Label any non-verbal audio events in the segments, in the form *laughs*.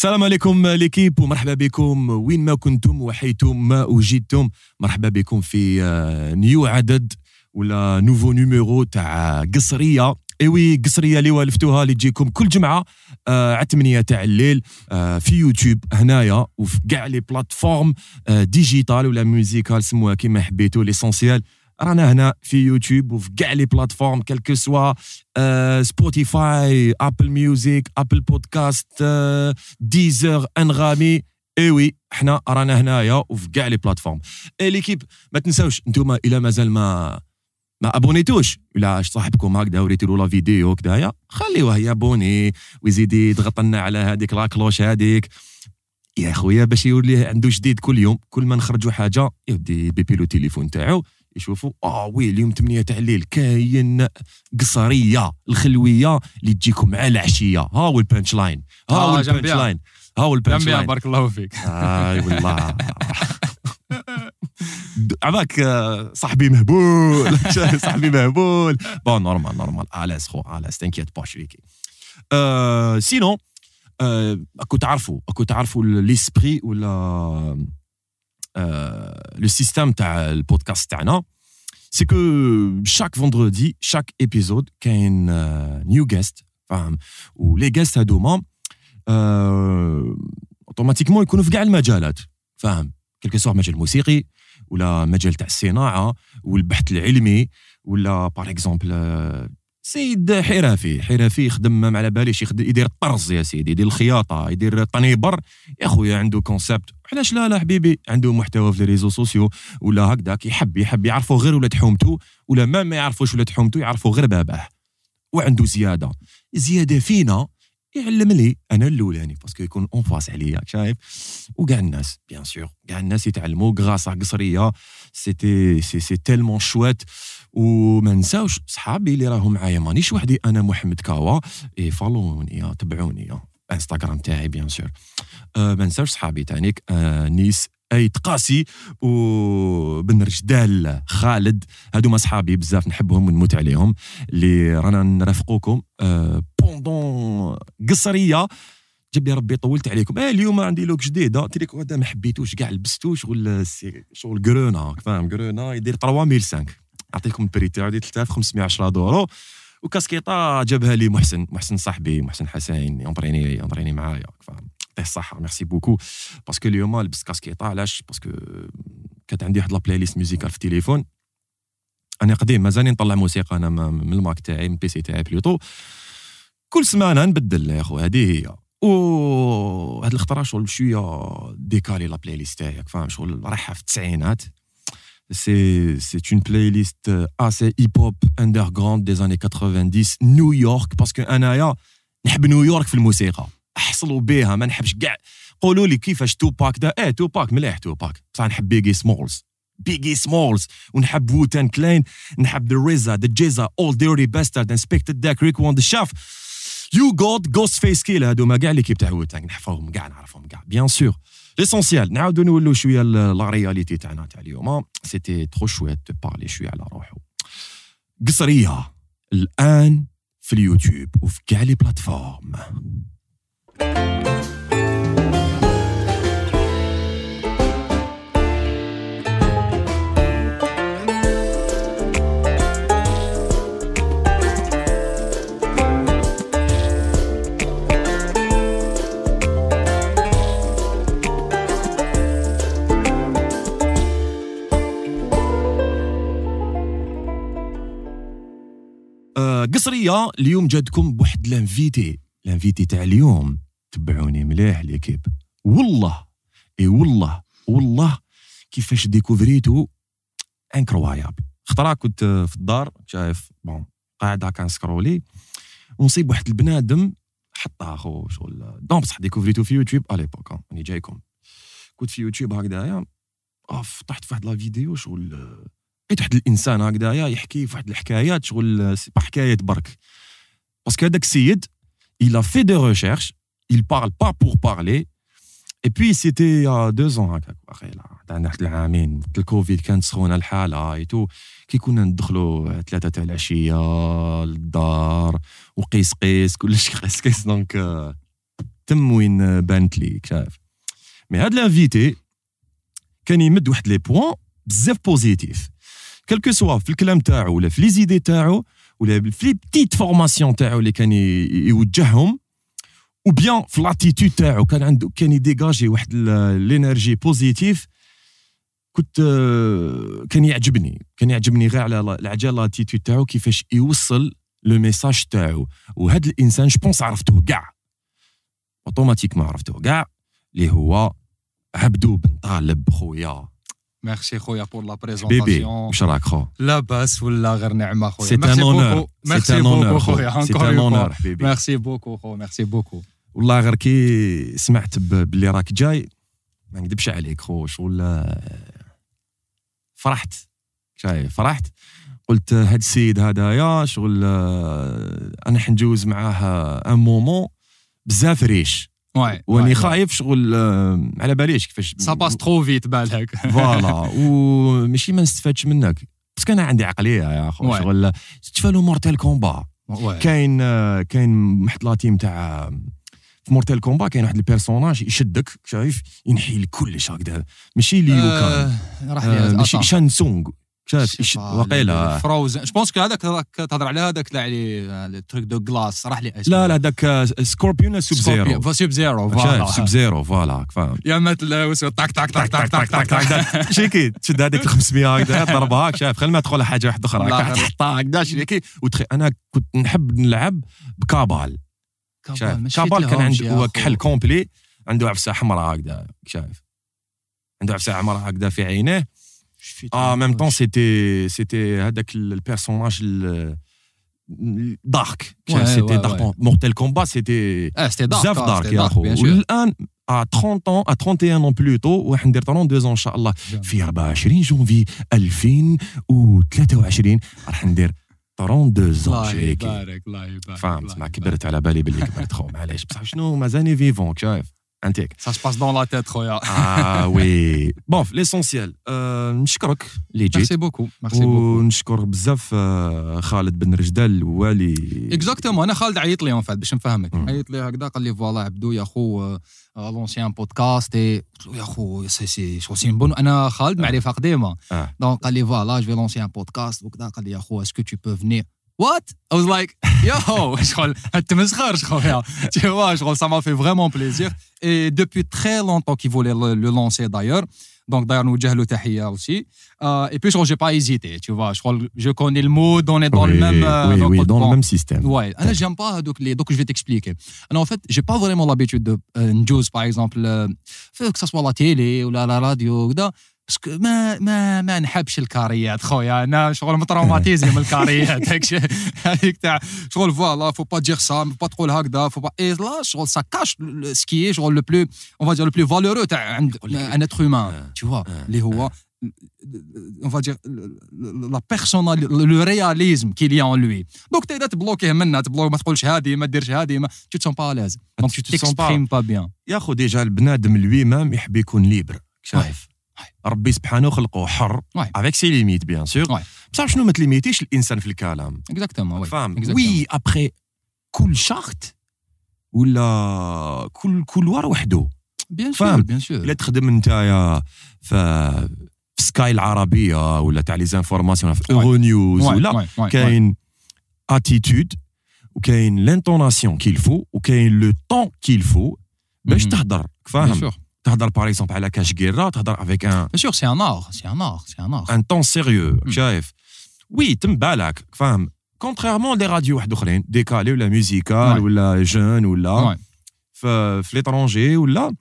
السلام عليكم ليكيب ومرحبا بكم. وين ما كنتم وحيثم ما وجدتم مرحبا بكم في آه، نيو عدد ولا نوفو نيميرو تاع قصرية. ايوي قصرية اللي والفتوها اللي تجيكم كل جمعة آه على 8 تاع الليل آه في يوتيوب هنايا وفي كاع لي بلاتفورم آه ديجيتال ولا ميوزيكال سموها كيما حبيتوا ليسونسيال. رانا هنا في يوتيوب وفي كاع لي بلاتفورم كالكو سوا سبوتيفاي ابل ميوزيك ابل بودكاست ديزر انغامي اي وي حنا رانا هنايا وفي كاع لي بلاتفورم. اي ليكيب ما تنساوش أنتم إلى مازال ما ما ابونيتوش ولا صاحبكم هكذا وريتي له لا فيديو هكذايا خليوه يابوني ويزيد يضغط لنا على هذيك لا كلوش هذيك. يا خويا باش يولي عنده جديد كل يوم كل ما نخرجوا حاجة يودي بيبي لو تليفون تاعو. يشوفوا آه وي اليوم 8 تاع الليل كاين قصرية الخلوية اللي تجيكم مع العشية. ها هو البانش لاين ها هو آه، البانش. لاين ها هو البانش لاين بارك الله فيك. آي والله. *laughs* عباك آه، صاحبي مهبول. *laughs* *laughs* صاحبي مهبول. بون نورمال نورمال الاس خو الاس تنكيت با شريكي آه، أكو تعرفوا أكو تعرفوا ليسبري ولا آه، لو سيستيم تاع البودكاست تاعنا سي كو شاك فوندردي شاك ايبيزود كاين نيو جيست فاهم ولي جيست هادوما اوتوماتيكمون يكونوا في كاع المجالات فاهم كلكو سوا مجال موسيقي ولا مجال تاع الصناعه والبحث العلمي ولا باغ اكزومبل سيد حرفي حرفي يخدم ما على باليش يدير الطرز يا سيدي يدير الخياطة يدير الطنيبر يا خويا عنده كونسيبت علاش لا لا حبيبي؟ عنده محتوى في ريزو سوسيو ولا هكذاك يحب يحب يعرفوا غير ولاد حومته ولا ما ما يعرفوش ولاد حومته يعرفوا غير باباه. وعنده زيادة. زيادة فينا يعلم لي أنا الأولاني باسكو يكون اون فاس عليا شايف؟ وكاع الناس بيان سور كاع الناس يتعلموا على قصريه سيتي سي سي تيلمون شوات وما نساوش صحابي اللي راهم معايا. مانيش وحدي أنا محمد كاوا. إي فالوني يا تبعوني يا إنستغرام تاعي بيان سور. أه ما نساوش صحابي تانيك. نيس ايت قاسي وبن رجدال خالد. هادو صحابي بزاف نحبهم ونموت عليهم. اللي رانا نرافقوكم. بوندون قصرية. جاب لي ربي طولت عليكم. آه اليوم عندي لوك جديده قلت لك هذا ما حبيتوش كاع لبستو شغل شغل كرونا فاهم؟ كرونا يدير 3005 نعطيكم البري تاعو ديال 3510 دورو. وكاسكيطة جابها لي محسن محسن صاحبي محسن حسين ينطريني ينطريني معايا. فاهم يعطيه الصحه ميرسي بوكو باسكو اليوم لبست كاسكيطه علاش باسكو كانت عندي واحد لابلاي ليست ميوزيكال في التليفون أنا قديم مازالني نطلع موسيقى أنا من الماك تاعي من البيسي تاعي بلوتو كل سمانة نبدل يا خو هذه هي. و هاد الخطره شغل شوية ديكالي لا بلاي ليست تاعك فاهم؟ شغل رايحة في التسعينات. سي سي اون بلاي ليست اسي هيب هوب اندرغراوند دي زاني 90 نيويورك باسكو انايا نحب نيويورك في الموسيقى. أحصلوا بها ما نحبش كاع. قولوا لي كيفاش توباك دا إيه توباك مليح توباك. بصح نحب بيجي سمولز بيجي سمولز ونحب ووتان كلين نحب ذا ريزا ذا جيزا اول ديري باسترد انسبكتد داك ريك وان ذا شاف يو جود جوست فيس كيل هادوما كاع ليكيب تاع ووتان نحفظهم كاع نعرفهم كاع. بيان سور ليسونسيال نعاودو نولو شوية لا رياليتي تاعنا تاع اليوم. سيتي ترو شويت دو بارلي شوية على روحو قصريه الآن في اليوتيوب وفي كاع لي بلاتفورم قصرية اليوم جاتكم بواحد لانفيتي. لانفيتي تاع اليوم. تبعوني مليح ليكيب. والله إي والله والله كيفاش ديكوفريتو انكرويابل خطرا كنت في الدار شايف بون قاعد هكا نسكرولي ونصيب واحد البنادم حطها خو شغل دون بصح ديكوفريتو في يوتيوب الي بوك راني جايكم. كنت في يوتيوب هكذايا. آه، فتحت في واحد لا فيديو شغل لقيت واحد الإنسان هكذايا يحكي في واحد الحكايات شغل سي با حكايات برك. باسكو هذاك السيد il a fait des recherches il parle pas pour parler. Et puis c'était il y a deux ans هكاك واخيلا تاع واحد العامين الكوفيد كانت سخونة الحالة ايتو كي كنا ندخلوا ثلاثة تاع العشية للدار وقيس قيس كلش *laughs* قيس قيس دونك تم وين بانت لي شايف mais هاد l'invité كان يمد واحد les points بزاف positifs quel que soit في الكلام تاعو ولا في les idées تاعو ولا في les petites formations تاعو اللي كان يوجههم ou bien في l'attitude تاعو كان عنده كان يديجاجي واحد l'énergie positive كنت كان يعجبني كان يعجبني غير على العجال l'attitude تاعو كيفاش يوصل le message تاعو. وهذا الإنسان je pense عرفته كاع. automatiquement عرفته كاع اللي هو عبدو بوطالب خويا. ميرسي خويا pour la petite présentation واش راك خو لاباس ولا غير نعمه خويا سي ان اونور سي ان اونور خويا سي ان. اونور حبيبي merci beaucoup خو merci beaucoup والله غير كي سمعت باللي راك جاي ما نكذبش عليك خو. شغل فرحت. شايف فرحت. قلت هاد السيد هدايا شغل آه، أنا حنجوز معاه un moment بزاف ريش. واني خايف شغل على باليش كيفاش سا باس ترو فيت بالك فوالا وماشي ما نستفادش منك بس كان عندي عقليه يا خو Ouais. شغل تفالو مورتال كومبا كاين كاين واحد لاتيم تاع في مورتال كومبا كاين واحد البيرسوناج يشدك شايف ينحي لك كلش هكذا ماشي ليو كان راح آه، ماشي شان سونغ واقيلا وقيلا فروزن جو بونس هذاك تهضر على هذاك تاع لي تروك دو غلاس راح لي لا لا داك سكوربيون سوب زيرو سوب زيرو شايف سوب فوالا. زيرو فوالا فاهم. يا تلاوس تاك تاك تاك تاك تاك تاك تاك *laughs* شيكي تشد هذيك ال 500 هكذا ضربها هاك شايف. خلي ما تدخل حاجة واحدة أخرى. تحطها هكذا شيكي أنا كنت نحب نلعب بكابال. شايف. كابال كان عنده هو كحل كومبلي عنده عفسة حمراء هكذا شايف. عنده عفسة حمراء هكذا في عينيه آه ميم طون سيتي سيتي هذاك البيرسوناج ال- دارك Ouais, سيتي ouais, دارك مورتال كومبا سيتي آه سيتي دارك بزاف آه، دارك سيتي يا دارك، خو bien sûr. والان ا 30 ans ا 31 ans بلوتو وراح ندير 32 ans ان شاء الله في 24 جونفي 2023 راح ندير 32 ans الله شريكي يبارك الله يبارك فهمت ما كبرت على بالي باللي كبرت خو معليش بصح شنو مازالني فيفون شايف انتيك سا سباس دون لا تيت خويا آه وي بون ليسونسيال آه نشكرك اللي جيت merci beaucoup merci beaucoup ونشكر بزاف آه، خالد بن رجدال هو اللي exactement أنا خالد عيط لي en fait باش نفهمك. مم. عيط لي هكذا قال لي voilà عبدو يا خو lancer un podcast اي قلت له يا خو سي سي شغل c'est bon أنا خالد معرفة قديمة. آه. donc قال لي voilà je lance un podcast وكذا. قال لي يا خو est-ce que tu peux venir What? I was like, yo, tu vois, ça m'a fait vraiment plaisir. Et depuis très longtemps qu'ils voulaient le, lancer d'ailleurs. Donc d'ailleurs, nous disons le aussi. Euh, et puis, je n'ai pas hésité, tu vois. Je, je connais le mot, on est dans oui, le même... Euh, oui, oui, dans le même système. Ouais, ah, j'aime pas donc, les... Donc, je vais t'expliquer. Alors, en fait, j'ai pas vraiment l'habitude de euh, news, par exemple, euh, que ce soit la télé ou la, radio, ou باسكو ما ما ما نحبش الكاريات خويا. أنا شغل متروماتيزي من *laughs* الكاريات هذيك *laughs* تاع. شغل فوالا فو با دير سا فو با تقول هكذا فو با اي لا شغل سا كاش سكي شغل لو بلو اون فا دير لو بلو فالورو تاع عند ان اتر هيومان tu vois. اللي هو on va dire la persona le réalisme qu'il y a en lui. Donc تقدر تبلوكيه منها تبلوك ما تقولش هذه ما ديرش هذه ما tu te sens pas à l'aise. donc tu Tu te sens pas- t'exprimes pas bien. يا خو ديجا البنادم lui مام يحب يكون ليبر شايف ربي سبحانه خلقه حر. افيك سي ليميت بيان سور. بصح شنو ما تليميتيش الإنسان في الكلام ouais. فاهم. وي ابخي كل شخص ولا كل كل وار وحده sûr فاهم. bien sûr الا تخدم نتايا في سكاي العربية ولا تاع لي زانفورماسيون في اورو نيوز ولا. كاين اتيتود وكاين لانتوناسيون كيل فو وكاين لو طون كيل فو باش. تهضر فاهم تهضر باغ اكزومبل على كاش كيرا تهضر افيك ان bien sûr c'est un art c'est un art c'est un art ان طون سيريو Mm. شايف وي تم بالك فاهم كونتريرمون لي راديو واحد اخرين ديكالي ولا ميوزيكال Ouais. ولا جون ولا Ouais. في في ليترونجي ولا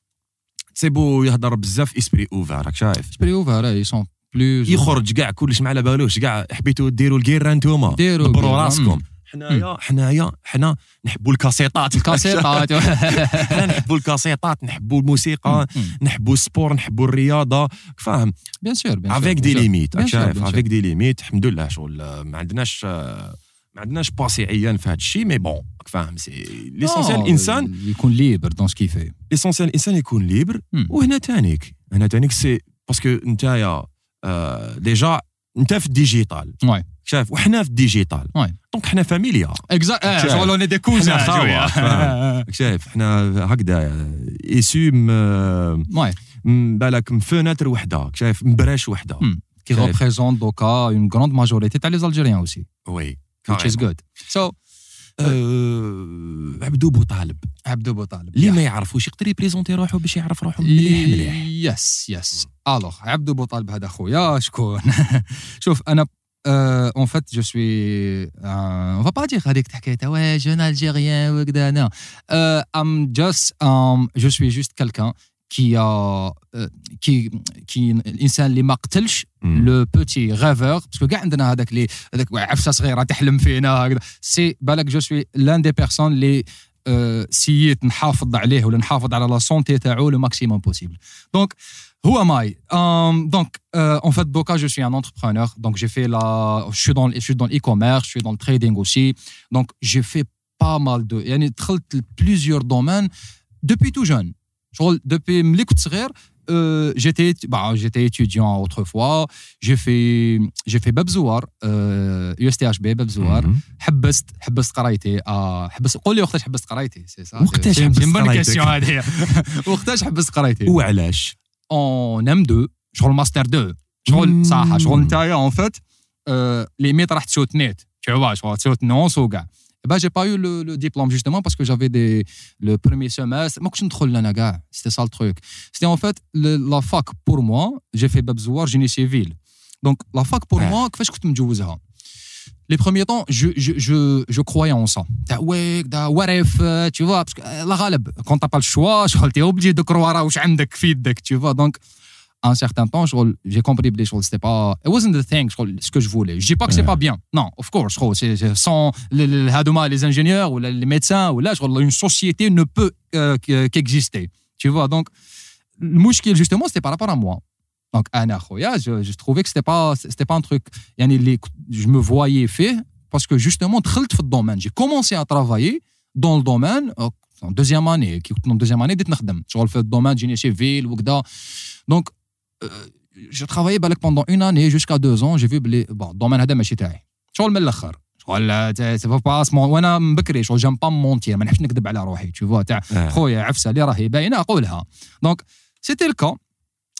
سي بو يهضر بزاف اسبري اوفر راك شايف esprit ouvert ils sont plus يخرج كاع كلش ما على بالوش كاع حبيتوا ديروا الكيرا نتوما ديروا دبروا الكيرا. راسكم حنايا. حنايا. حنا نحبوا الكاسيطات. *laughs* الكاسيطات. *laughs* حنا نحبوا الكاسيطات نحبوا الموسيقى نحبوا السبور نحبوا الرياضة. فاهم؟ Sûr bien sûr. avec des. limites شايف. avec des limites الحمد لله شغل ما عندناش ما عندناش باسي عيان في هذا الشيء mais bon فاهم؟ c'est l'essentiel الانسان يكون ce qu'il fait. l'essentiel الانسان يكون libre. وهنا تانيك. هنا تانيك c'est parce que نتايا déjà أنت في ال digital. شاف وحنا في ال digital. donc حنا فاميليا cousins. حنا خاوة، شوية. فاهم. *laughs* شايف؟ حنا هكذا. ايسو بالك مفناتر وحده شايف؟ مبراش وحده Hmm. Qui Chef. représente donc euh, une grande majorité. T'as les Algériens aussi, وي which is good. So, أه، عبدو بوطالب Abdou Boutaleb. اللي. ما يعرفوش يقدر يبريزونتي روحه باش يعرف روحه مليح مليح يس يس الوغ عبدو بوطالب هذا خويا شكون شوف أنا اون فيت جو سوي اون فا با دير هذيك الحكاية تاع واه جون الجيريان وكذا نو ام جاست جو سوي جوست كالكان كي كي كي الانسان اللي ما قتلش لو بوتي غافور باسكو كاع عندنا هذاك اللي هذاك عفسه صغيره تحلم فينا هكذا سي بالك جو سوي لأن دي بيرسون اللي آه، سييت نحافظ عليه ولا نحافظ على لا سونتي تاعو لو ماكسيموم بوسيبل دونك Who am I Um, Donc, euh, en fait, Boca, je suis un entrepreneur. Donc, j'ai fait la. Je suis dans, je suis dans l'e-commerce, je suis dans le trading aussi. Donc, j'ai fait pas mal de. يعني دخلت plusieurs domaines depuis tout jeune. شغل depuis ملي كنت صغير euh, j'étais bah, j'étais étudiant autrefois j'ai fait j'ai fait باب زوار euh, USTHB باب زوار مهم. حبست حبست قرايتي آه حبست قول لي وقتاش حبست قرايتي سي سا وقتاش حبست قرايتك؟ هذه وقتاش حبست قرايتي وعلاش en M2 شغل ماستر 2 شغل مم. صح شغل نتايا اون فيت ليميت راح تسوتنيت tu vois شغل تسوتنونس وكاع bah j'ai pas eu le, le diplôme justement parce que j'avais des le premier semestre ما كنتش ندخل انا كاع c'était ça le truc c'était en fait le, la fac pour moi j'ai fait باب زوار génie civil donc la fac pour Ah. moi كيفاش كنت مجوزها les premiers temps, je, je, je, je croyais en ça. Euh, tu vois, parce que euh, la galeb, quand t'as pas le choix, *laughs* t'es obligé de croire à ce tu vois. Donc, à un certain temps, j'ai compris les choses. C'était pas. It wasn't the thing, ce que je voulais. Je dis pas que c'est pas bien. Non, of course, c'est sans les, les ingénieurs ou les médecins ou là, une société ne peut euh, qu'exister. Tu vois, donc, le mouchkil, justement, c'était par rapport à moi. Donc, Anna Khoya, je, je trouvais que c'était pas, c'était pas un truc, يعني اللي je me voyais fait parce que justement, دخلت في الدومين. J'ai commencé à travailler dans le domaine euh, en deuxième année. كي كنت en deuxième année, بديت نخدم. شغل في الدومين جيني civil وكذا. Donc, euh, j'ai travaillé بالك pendant une année jusqu'à deux ans. J'ai vu بلي bon, الدومين هذا ماشي تاعي. شغل من الاخر. شغل سي با وانا من بكري شغل جام با مونتير ما نحبش نكذب على روحي tu vois تاع آه. خويا عفسه اللي راهي باينه اقولها. Donc, c'était le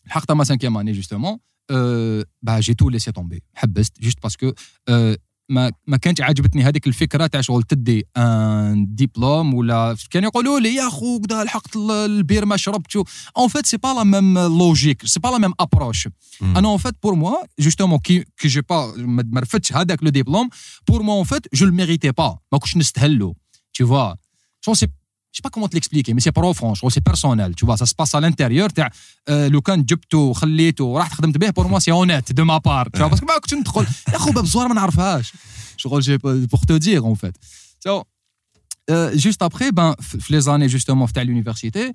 cas. لحقت ما cinquième année justement. Euh, bah, j'ai tout laissé tomber. حبست. Juste parce que euh, ما ما كانت عاجبتني هذيك الفكرة تاع شغل تدي un diplôme ولا كانوا يقولوا لي يا خو كدا لحقت ال- البير ما شربت en fait c'est pas la même logique c'est pas la même approche مم. أنا en fait pour moi justement كي كي j'ai pas ما ما رفدتش هذاك le diplôme pour moi en fait je le méritais pas ما كنتش نستهلو. Tu vois. شغل c'est je sais pas comment te l'expliquer mais c'est profond شغل c'est personnel tu vois ça se passe à l'intérieur تاع آه، لو كان جبته وخليته ورحت خدمت به بور موا سي اونيت دو ما بار tu vois باسكو ما كنتش ندخل يا خو باب زوار ما نعرفهاش شغل جي pour te dire en fait so euh, juste après ben f- في les années justement تاع l'université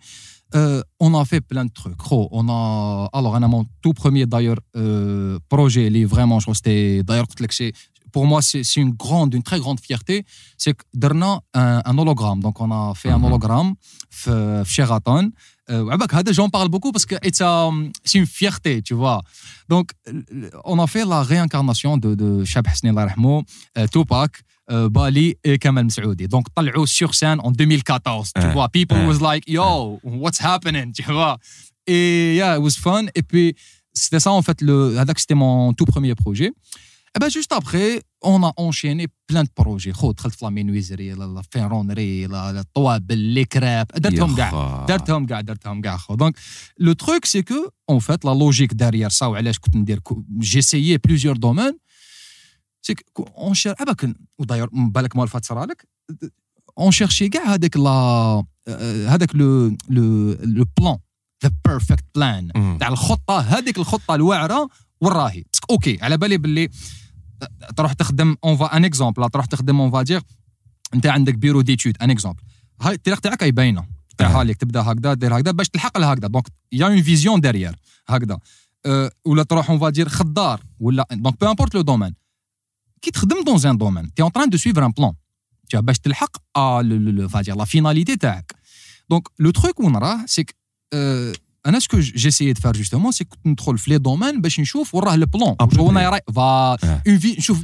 euh, on a fait plein de trucs gros on a alors on a mon tout premier d'ailleurs euh, projet اللي vraiment je crois c'était d'ailleurs قلت لك c'est pour moi, c'est une grande, une très grande fierté, c'est que Derna un, hologramme. Donc, on a fait mm -hmm. un mhm. hologramme, Sheraton. Euh, j'en bah, parle beaucoup parce que c'est une fierté, tu vois. Donc, on a fait la réincarnation de, de Shab Hasni Rahmo, euh, Tupac, euh, Bali et Kamal Saoudi. Donc, Tal'ou sur scène en 2014. Tu vois, people was like, yo, what's happening? Tu vois. Et yeah, it was fun. Et puis, c'était ça, en fait, c'était mon tout premier projet. Juste après on a enchaîné plein de projets. خو دخلت في لا مينويزري لا فيرونري لا الطوابل لي كراب درتهم كاع. درتهم كاع درتهم كاع خو دونك لو تروك سي كو اون فيت لا لوجيك دارير سا وعلاش كنت ندير j'ai essayé plusieurs domaines c'est en cher- اباك وداير بالك مال فات صرالك on cherchait كاع هذاك لا هذاك le le le plan the perfect plan. تاع الخطه هذيك الخطه الواعره وين راهي ok على بالي باللي تروح تخدم on va un exemple تروح تخدم on va dire أنت عندك bureau d'études un exemple هاي الطريق تاعك هي باينه تاع آه. هاليك تبدأ هكذا دير هكذا باش تلحق لهكذا donc y a une vision derrière هكذا. أه ولا تروح on va dire خضار ولا donc peu importe le domaine كي تخدم dans un domaine t'es en train de suivre un plan باش تلحق la la finalité تاعك. donc le truc وين راه c'est que أنا ce que j'essayais de faire justement c'est كنت ندخل في les domaines باش نشوف وين راه ال plan À peu وين près. راي فا آه. en fait نشوف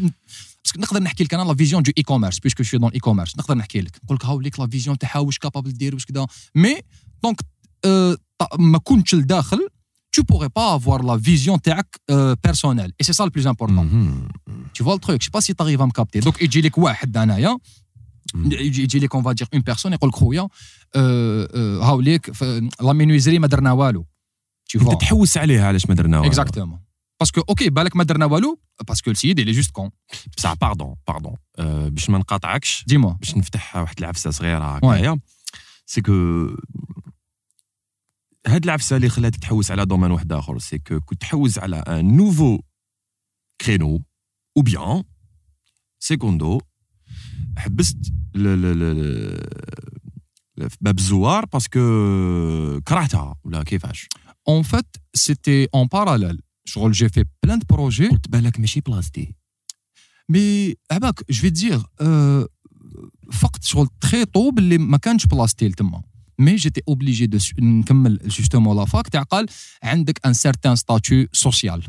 parce que نقدر نحكي لك أنا la vision de e-commerce parce que je suis dans e-commerce نقدر نحكي لك نقول لك هاو ليك la vision تاعها واش capable دير واش كذا mais donc euh, ما كنتش لداخل tu pourrais pas avoir la vision تاعك euh, personnelle et c'est ça le plus important Mhm. tu vois le truc je sais pas si tu arrives à me capter donc يجي لك واحد انايا مم. يجي يجي لك on va dire une personne يقول لك خويا هاو ليك ف- la menuiserie ما درنا والو انت تحوس عليها علاش ما درنا والو. exactement parce que ok بالك ما درنا والو parce que السيد اللي juste quand بصح pardon pardon باش ما نقاطعكش ديما باش نفتح واحد العفسه صغيره. هكايا est-ce que هاد العفسه اللي خلاتك تحوس على domaine واحد اخر est-ce que كنت تحوس على un nouveau créneau ou bien secundo حبست ل- ل- ل- في باب الزوار parce que كرهتها ولا كيفاش En fait, c'était en parallèle. Genre, j'ai fait plein de projets, قلت بالك ماشي بلاصتي mais عباك, te dire, euh, فقط شغل très tôt باللي ما كانش بلاصتي لتما. J'étais obligé de su- نكمل justement la fac تاع قال عندك un certain statut social.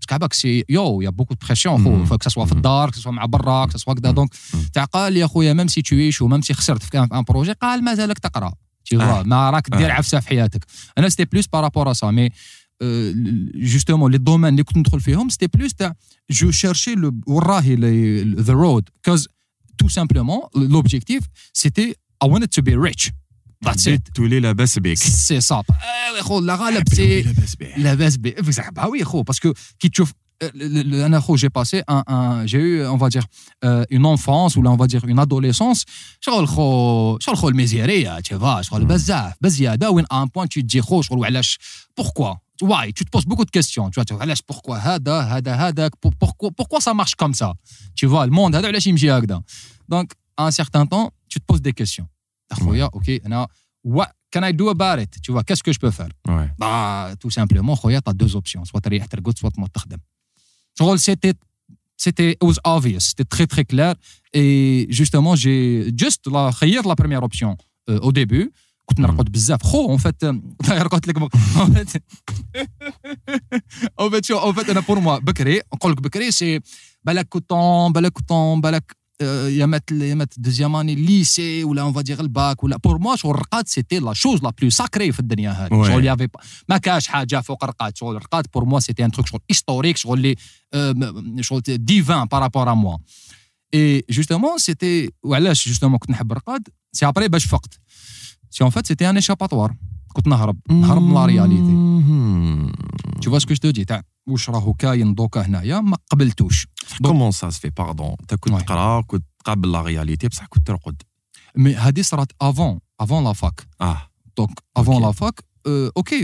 Parce qu'عباك c'est y a beaucoup de pression. خو كسوا في مم. الدار كسوا مع برا كسوا هكذا مم. donc. تاع قال يا خويا même si tu échoues و même si خسرت في un projet قال مازالك تقرا tu vois آه. ما راك دير آه. عفسة في حياتك أنا c'était plus par rapport à ça mais justement les domaines اللي كنت ندخل فيهم c'était plus تاع je cherchais le وين راهي the root cause tout simplement l'objectif c'était I wanted to be rich that's it حبيت تولي لاباس بك سي صاب يا خو لا غالب تولي سي لاباس بك لاباس بي bah oui خو باسكو كي تشوف انا خو j'ai passé un, un j'ai eu on va dire euh, une enfance ou là on va dire une adolescence شغل خو شغل خو الميزيريه tu vois شغل مم. بزاف بزياده وين ان بوان tu te dis خو شغل وعلاش pourquoi why tu te poses beaucoup de questions tu vois tu vois علاش pourquoi هذا هذا هذاك pour- pourquoi pourquoi ça marche comme ça tu vois le monde هذا علاش يمشي هكذا donc à un certain temps tu te poses des questions خويا اوكي انا what can I do about it tu vois qu'est-ce que je peux faire Ouais. bah, tout simplement, خويا, t'as deux options. Soit تريح ترقد, soit تموت تخدم. شغل, c'était, c'était, it was obvious. C'était très, très clair. Et justement, j'ai juste la, خيرت la première option euh, au début. كنت نرقد بزاف خو en fait euh, قلت لك en fait en fait شو en fait انا pour moi بكري نقول لك بكري سي بالك كوتون بالك كوتون بالك آه، يامات يامات deuxième année lycée ولا on va dire ال bac ولا pour moi شغل الرقاد c'était la chose la plus sacrée في الدنيا هذه. شغل y avait ما كاش حاجة فوق الرقاد شغل الرقاد pour moi c'était un truc شغل historique شغل م- شغل divin par rapport à moi et justement c'était وعلاش justement كنت نحب الرقاد c'est après باش فقت. سي اون فات سيتي ان اشاباتوار كنت نهرب نهرب من la réalité tu vois ce que je te dis تاع واش راهو كاين دوكا هنايا ما قبلتوش. comment ça se fait pardon انت كنت. تقرا كنت تقابل la réalité بصح كنت ترقد mais هذه صرات avant avant la fac آه avant Ok. la fac, euh, ok,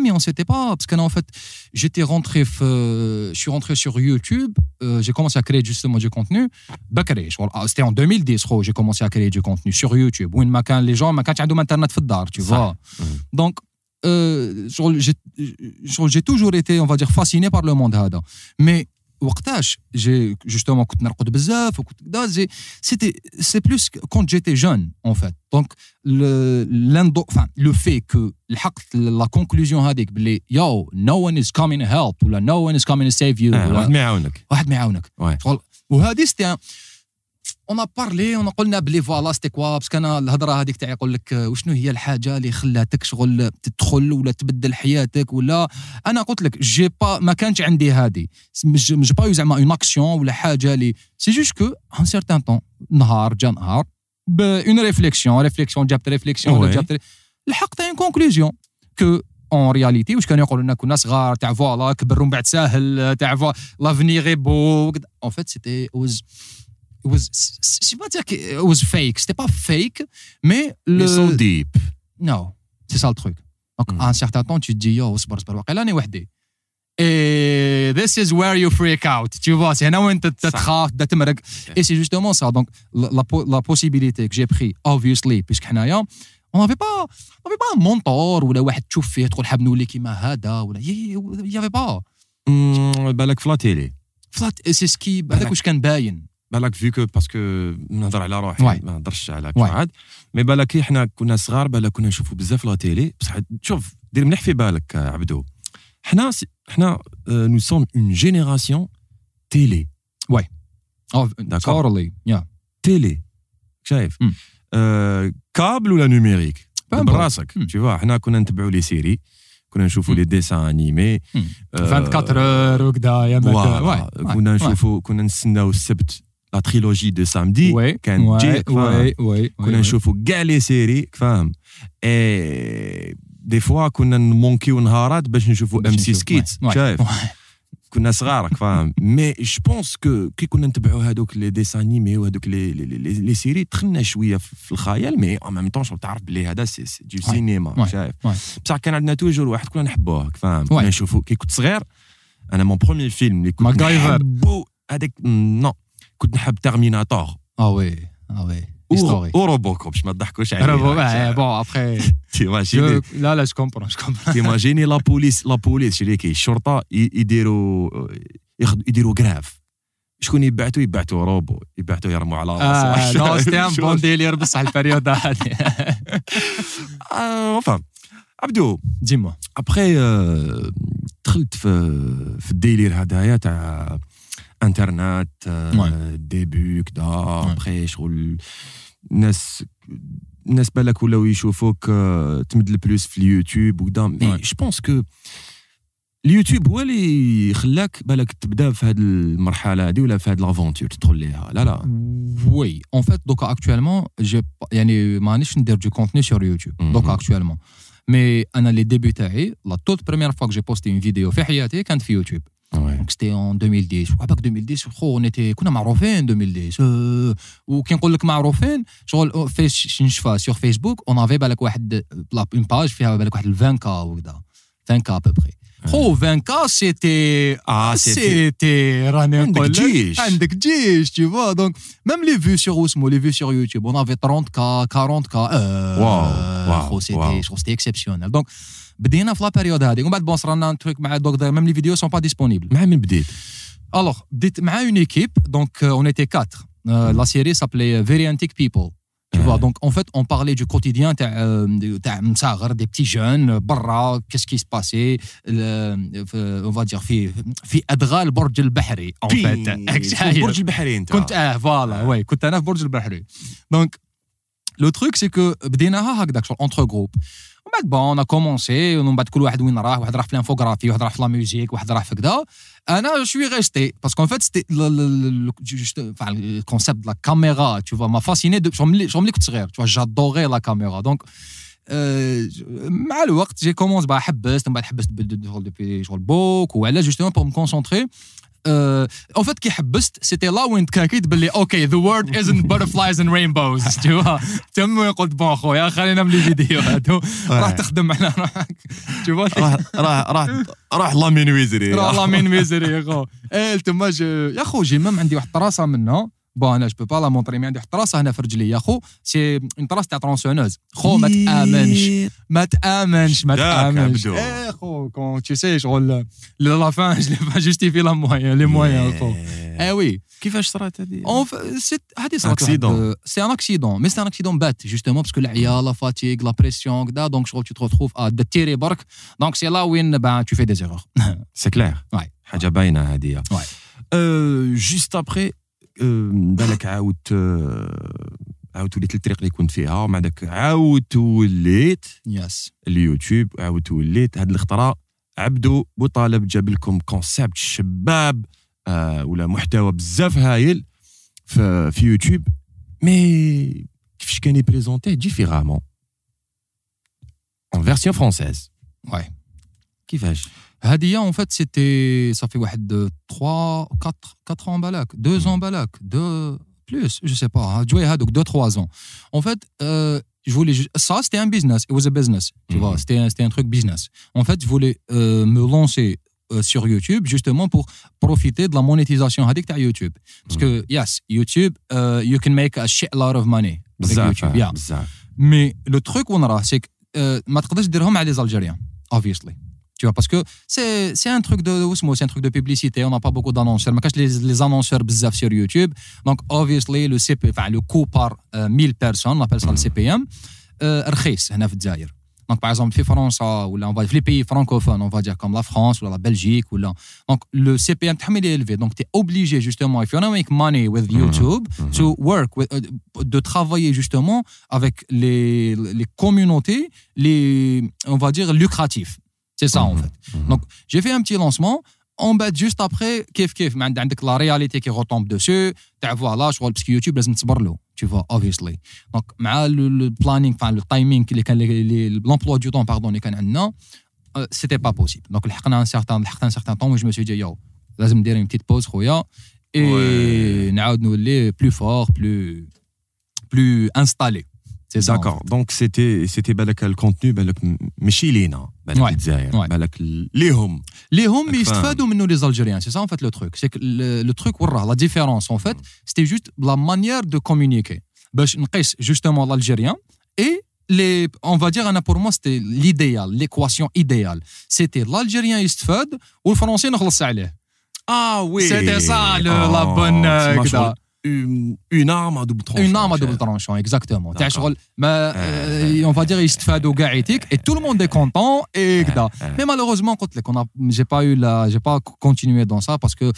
mais on ne s'était pas. Parce que en fait, j'étais rentré, euh, je suis rentré sur YouTube, euh, j'ai commencé à créer justement du contenu. Bah, ah, c'était en 2010, j'ai commencé à créer du contenu sur YouTube. Où les gens, internet tu vois. Donc, euh, j'ai toujours été, on va dire, fasciné par le monde. Mais وقتاش j'ai justement كنت نرقد بزاف وكنت كدا c'était c'est plus quand j'étais jeune en fait donc لاندو enfin le fait que لحقت la conclusion هذيك باللي you no one is coming help ولا no one is coming save you واحد ما يعاونك. واحد ما يعاونك. وهذه c'était on parlait on قلنا بلي voilà c'était quoi parce que أنا الهضرة هذيك تاع يقول لك وشنو هي الحاجة اللي خلاتك شغل تدخل ولا تبدل حياتك ولا؟ أنا قلت لك j'ai pas ما كانش عندي هذه مش pas زعما une action ولا حاجة اللي c'est juste que un certain temps نهار جا نهار bon réflexion réflexion جابت réflexion ولا. جابت لحقت une conclusion que en réalité واش كانوا يقولوا؟ لنا كنا صغار تاع voilà كبروا من بعد ساهل تاع voilà لافنيغ بو fait c'était it was It pas dire que it was fake. C'était pas fake, mais le. It's so deep. Non, c'est ça le truc. Donc, mm. à un certain temps, tu te dis, yo, c'est pas et this is where you freak out. Tu vois, c'est là où tu te Et c'est justement ça. Donc, la, la, la possibilité que j'ai pris, obviously, puisque on n'avait pas, on avait pas un mentor ou un tchouf fih, ou le nouli qui m'a hada, ou il n'y avait pas. Hmm, balak flat. Flat, c'est ce qui, balak où je can bayin. بالك فيكو باسكو نهضر على روحي واي. ما نهضرش على واي. عاد مي بالك كي حنا كنا صغار بالك كنا نشوفوا بزاف لا تيلي بصح شوف دير مليح في بالك عبدو حنا حنا نو سوم اون جينيراسيون تيلي Oh, D'accord. totally. Yeah. تيلي شايف كابل ولا نوميريك. براسك vois حنا كنا نتبعوا لي سيري كنا نشوفوا. les dessins animés مم. آه، 24 heures وكذا يا كنا نشوفوا كنا نستناو السبت la trilogie du samedi ouais, كان ouais, تجي فاهم؟ ouais, ouais, كنا ouais, نشوفوا كاع les séries فاهم et des fois كنا نمونكيو نهارات باش نشوفوا باش M6 نشوف. سكيت Ouais, ouais, شايف *laughs* ouais. كنا صغارك فاهم mais je pense que كي كنا نتبعوا هذوك les dessins animés وهذوك les les, les, les séries دخلنا شوية في في الخيال mais en même temps تعرف بلي هذا c'est c'est du Ouais. سينما Ouais. شايف Ouais. بصح كان عندنا toujours واحد كنا نحبوه فاهم كنا Ouais. نشوفوا كي كنت صغير أنا mon premier film اللي كنت MacGyver. نحبو هذاك نو كنت نحب Terminator Ah ouais, ah ouais. Historique. و Robocop باش ما تضحكوش عليا Bravo, ouais, *laughs* bon, après, *laughs* t'imagines là, là, je comprends, je comprends. t'imagines la police la police شري كي الشرطه يديروا يديروا grève شكون يبعثوا يبعثوا روبو يبعثوا يرموا على راسه non, c'était un *laughs* bon délire بصح ال période هذه. enfin عبدو Dis-moi. ابخي دخلت في في ال délire هذايا تاع انترنت آه، ديبي كدا ابخي شغل الناس الناس بالك ولاو يشوفوك آه، تمد ال plus في اليوتيوب وكدا mais Ouais. je pense que اليوتيوب هو اللي خلاك بالك تبدا في هذه المرحله هذه ولا في هذه l'aventure تدخل ليها لا لا Oui, en fait, donc actuellement, j'ai pas- يعني مانيش ندير du contenu sur YouTube. Mhm. Donc actuellement. Mais أنا les débuts تاعي la toute première fois que j'ai posté une vidéo في حياتي كانت في يوتيوب. Ouais. Donc c'était en 2010. وعباك 2010 خو on était كنا معروفين 2010. أه، وكي نقول لك معروفين شغل في شنشفا sur Facebook on avait بالك واحد لا- une page فيها بالك واحد 20 k وكذا 20 k à peu près. خو 20 k c'était Ah, c'était- c'était راني عندك نقول لك جيش. عندك جيش tu vois donc même les vues sur اسمه les vues sur YouTube on avait 30 k 40 k euh, واو، واو، خو c'était واو. شغل c'était exceptionnel donc بدينا في la période هذه ومن بعد bon صرنا un truc مع دوك même les vidéos sont pas disponibles مع من بديت؟ Alors بديت مع une équipe donc euh, on était quatre. Euh, la série s'appelait Very Antique People. Tu vois donc en fait on parlait du quotidien تاع euh, تاع مصاغر des petits jeunes برا qu'est-ce qui se passait le- في- on va dire في في ادغال البرج البحري en fait. برج البحري انت كنت آه voilà oui كنت أنا في برج البحري donc le truc c'est que بديناها هكذاك شغل entre groupe ومن بعد bon أنا commencé ومن بعد كل واحد وين راه واحد راه في ال infographie واحد راه في la musique واحد راه في كذا أنا je suis resté parce que en fait c'était ال concept la caméra tu vois m'a fasciné شغل ملي كنت صغير vois j'adorais la caméra donc آه، مع الوقت j'ai commencé بقى حبست من بعد حبست début بوك وعلا justement pour me concentrer en fait كي حبست c'était là وين تكاكيت باللي okay the world isn't butterflies and rainbows تشوفا تم قلت bon خويا خلينا من les vidéos. *laughs* هادو. راح تخدم على روحك. تشوفا راه راه راه راه la misère. راه la misère يا خو إيه تما يا خو j'ai même عندي واحد الطراسه منها bon أنا je peux pas la montrer mais عندي واحد الطراسه هنا في رجلي. يا خو c'est une trace تاع tronçonneuse خو ما تأمنش. ما تأمنش ما داك تأمنش. عبدو. إيه خو كون tu sais شغل la fin je pas justifie les moyens les moyens خو. إيه oui كيفاش صرات هذه؟ ensuite هذه صارت Accident. c'est un accident mais c'est un accident bête justement parce que العيا la fatigue la pression كدا. donc شغل tu te retrouves à tirer برك donc c'est là وين bah tu fais des erreurs. c'est clair Ouais. حاجة باينة هذه. Ouais. juste après بالك عاودت آه، عاودت وليت الطريق اللي كنت فيها ومع ذاك عاودت وليت يس اليوتيوب عاودت وليت هاد الخطرة. عبدو بوطالب جاب لكم concept شباب آه ولا محتوى بزاف هايل في, في يوتيوب. mais كيفاش كان يبريزونتيه؟ différemment en version française. Ouais. كيفاش؟ هادية en fait c'était ça fait واحد 3 4 4 ans بالك 2 ans بالك 2 plus je sais pas جوي هادوك 2 3 ans en fait euh, je voulais ju- ça c'était un business it was a business tu Mhm. vois c'était un- c'était un truc business en fait je voulais euh, me lancer euh, sur YouTube justement pour profiter de la monétisation هذيك تاع YouTube parce que yes YouTube uh, you can make a shit lot of money avec بزاف YouTube yeah بزاف مي لو تروك وين راه سيك ما تقدرش ديرهم على لي الجيريان obviously Tu vois, parce que c'est, un truc de c'est un truc de publicité. On n'a pas beaucoup d'annonceurs. Mais les, les annonceurs bzzaf sur YouTube. Donc, obviously, le, CP, enfin, le coût par euh, 1000 personnes, on appelle ça le hmm. CPM, euh, donc, par exemple, France, ah, les pays francophones, on va dire comme la France ou la Belgique. Ou là. Donc, le CPM, il est élevé. Donc, tu es obligé, justement, if you want to make money with hmm. YouTube, hmm. to work, euh, de travailler, justement, avec les, les communautés, les, on va dire, lucratives. C'est ça en fait. Donc j'ai fait un petit lancement on bat juste après كيف كيف ما عند- عندك la réalité qui retombe dessus تاع فوالا شغل باسكو يوتيوب لازم تصبر له tu vois obviously دونك مع le planning enfin le timing اللي كان l'emploi du temps pardon اللي كان عندنا euh, c'était pas possible donc لحقنا un certain لحقنا un certain temps où je me suis dit yo لازم ندير une petite pause خويا et Ouais. نعاود نولي plus fort plus plus installé c'est ça en D'accord. Donc, c'était, c'était le contenu, les hommes. Les hommes, ils se nous, les Algériens. C'est ça, en fait, le truc. C'est que le, le truc, la différence, en fait, c'était juste la manière de communiquer. Justement, l'Algérien et les, on va dire, pour moi, c'était l'idéal, l'équation idéale. C'était l'Algérien, il se ou le Français, il Ah oui! C'était ça, le, oh, la bonne. Euh, تسمى كدا. شغل Une, une arme à double tranchant. Une arme à double tranchant, exactement. تاع D'accord. شغل ما euh, on va dire يستفادوا كاع يتيك et tout le monde est content et كدا. Mais malheureusement, قلت لك, on a, j'ai pas eu la, j'ai pas continué dans ça parce que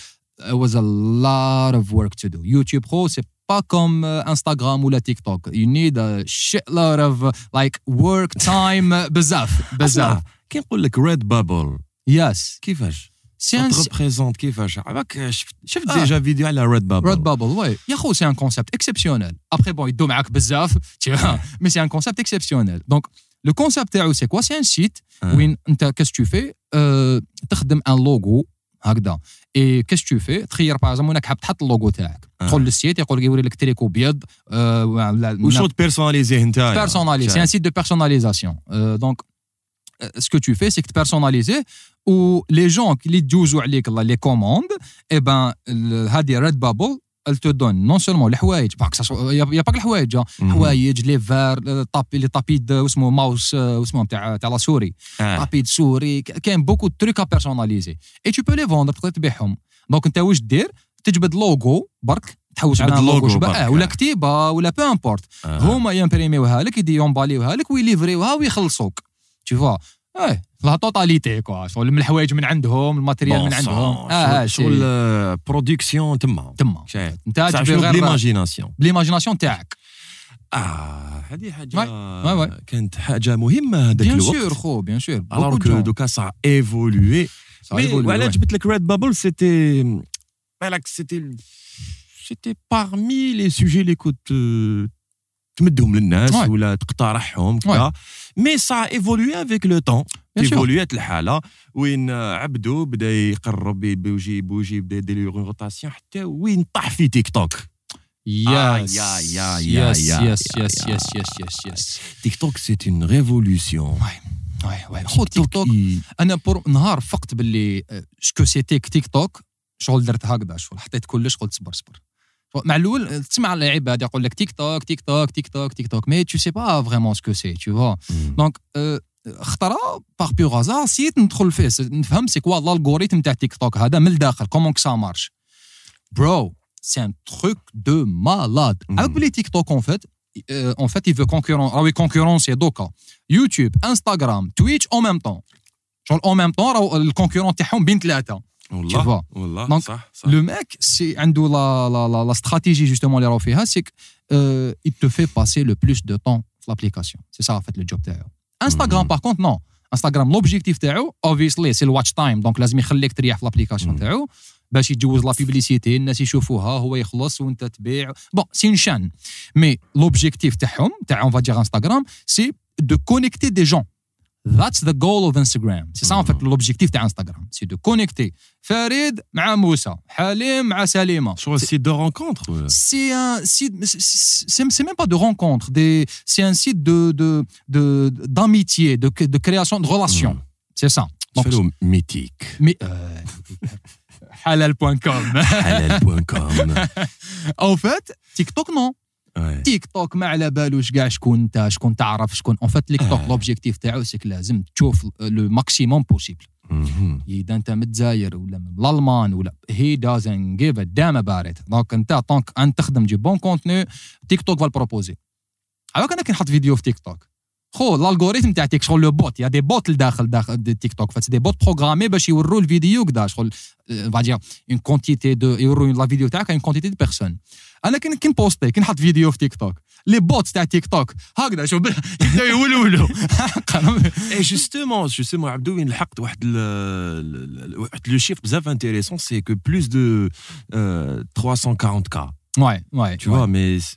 it was a lot of work to do. YouTube Pro, c'est pas comme euh, Instagram ou la TikTok. You need a shitload of uh, like work time uh, بزاف بزاف. اسمع كي نقول لك ريد بابل Yes. كيفاش؟ C'est un تريبريزونت كيفاش؟ عباك شفت شفت Ah. ديجا فيديو على ريد بابل Red Bubble, ouais. يا خو, c'est un concept exceptionnel. Après, bon, il doit معاك بزاف, tu vois, mais c'est un concept exceptionnel. Donc, le concept تاعو, c'est quoi? C'est un site Ah. وين انت qu'est-ce que tu fais euh, تخدم ان لوغو هكذا اي qu'est-ce que tu fais تخير باغ اكزومبل انك حاب تحط اللوغو تاعك آه. تدخل للسيت يقول لك يوري لك تريكو ابيض آه، ولا وشو تبيرسوناليزيه انت personnalisé. C'est un site de personnalisation. Euh, donc, euh, ce que tu fais, c'est que tu personnalises où les gens qui les les commandes, eh ben, le- Redbubble, elle te donne non seulement الحوايج pas que ça soit- il n'y a pas que الحوايج hein. حوايج لي فار les tapis de واسمه ماوس واسمه تاع تاع la souris tapis de souris كاين beaucoup trucs à personnaliser et tu peux les vendre تقدر تبيعهم donc انت واش دير تجبد لوغو برك تحوس على لوغو شبه. آه، ولا كتيبه ولا peu importe هما يمبريميوها لك يدي يومباليوها لك ويليفريوها ويخلصوك tu vois. آه la totalité quoi شغل من الحوايج من عندهم ال matériel من عندهم. آه آه شغل شغل production تما تما شايف. انت صح تجبد شنو غير ب l'imagination ب l'imagination تاعك آه هذه حاجة واي، واي. كانت حاجة مهمه هذاك bien الوقت sûr خو bien sûr alors que دوكا ça a évolué. Mais وعلى جبت لك Redbubble c'était بالك c'était c'était parmi les sujets اللي كنت آه، تمدهم للناس Ouais. ولا تقترحهم كذا mais ça évolué avec le temps. ايفولويات الحالة وين عبدو بدا يقرب بوجي بوجي بدا يدير rotation حتى وين طاح في تيك توك Yes. Aïe, aïe, yes, aïe, yes, yes, yes, aïe. yes, yes, yes. تيك توك c'est une révolution Ouais, ouais. خو تيك توك أنا pour نهار فقت باللي ce que c'était تيك توك شغل درت هكذا شغل حطيت كلش قلت صبر صبر مع الأول تسمع العباد يقول لك تيك توك تيك توك تيك توك تيك توك mais tu sais pas vraiment ce que c'est tu vois donc خطره par pur hasard سيت ندخل فيه نفهم c'est quoi ال algorithme تاع تيك توك هذا من الداخل comment ça marche bro c'est un truc de malade. عاود بلي تيك توك en fait en fait يفو concurrents راهو concurrencé دوكا. يوتيوب انستغرام تويتش en même temps شغل en même temps راهو ال concurrents تاعهم بين ثلاثة. والله vois. والله Donc, صح صح le mec c'est عنده لا لا لا لا stratégie justement اللي راهو فيها c'est il te fait passer le plus de temps في l'application c'est ça en fait le job تاعو انستغرام Mhm. par contre non انستغرام l'objectif تاعو obviously c'est ال watch time donc لازم يخليك تريح في l'application Mhm. تاعو باش يتجوز لا بيبليسيتي الناس يشوفوها هو يخلص وانت تبيع بون سي اون شان مي لوبجيكتيف تاعهم تاع اون فادير انستغرام سي دو كونيكتي دي جون That's the goal of Instagram. C'est ça en fait l'objectif de Instagram. C'est de connecter Farid مع موسى, حليم مع سليمة. sur un site de rencontre ouais. C'est un site, c'est- c'est c'est même pas de rencontre, des- c'est un site de de de d'amitié, de, de création de relations. Mm. C'est ça. Donc, فالو ميتيك mais euh, halal.com. halal.com *laughs* *laughs* en fait, TikTok non. تيك توك ما على بالوش كاع شكون انت شكون تعرف شكون en fait تيك توك. l'objectif تاعو c'est que لازم تشوف le maximum possible. اذا انت من الجزائر ولا من الالمان ولا he doesn't give a damn about it donc انت tant que انت تخدم des bons contenus تيك توك va le proposer علاش أنا كي نحط فيديو في تيك توك خو ال algorithme تاع تيك شغل le bot y a des bots لداخل داخل de تيك توك en fait des bots programmés باش يوروا الفيديو كدا شغل فادير une quantité de يوروا la vidéo تاعك une quantité de personnes أنا كي كي نبوستي كي نحط فيديو في تيك توك les bots تاع تيك توك هكذا شوف يبداو يولولوا Et justement, justement, Abdou, il لحقت واحد ال- ال- واحد le chiffre بزاف intéressant, c'est que plus de euh, 340K, Ouais, ouais. tu ouais. vois, mais c-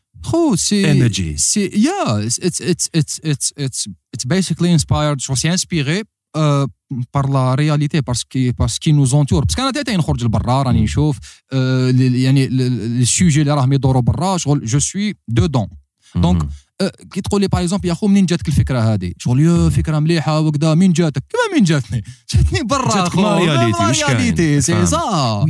آه، Gros, c'est. Energy. C'est, yeah, it's, it's, it's, it's, it's, it's, it's basically inspired. Je suis inspiré euh, par la réalité, parce qui, parce qui nous entoure. Parce qu'أنا تاتا نخرج لبرا راني نشوف آه، ال- يعني السوجي اللي راهم يدوروا برا شغل جو سوي دودون دونك مهم. آه، كي تقول لي par exemple يا خو منين جاتك الفكرة هذه؟ شغل فكرة مليحة وكذا مين جاتك؟ كيما مين جاتني؟ جاتني برا جاتك. ma réalité، واش كاين؟ réalité c'est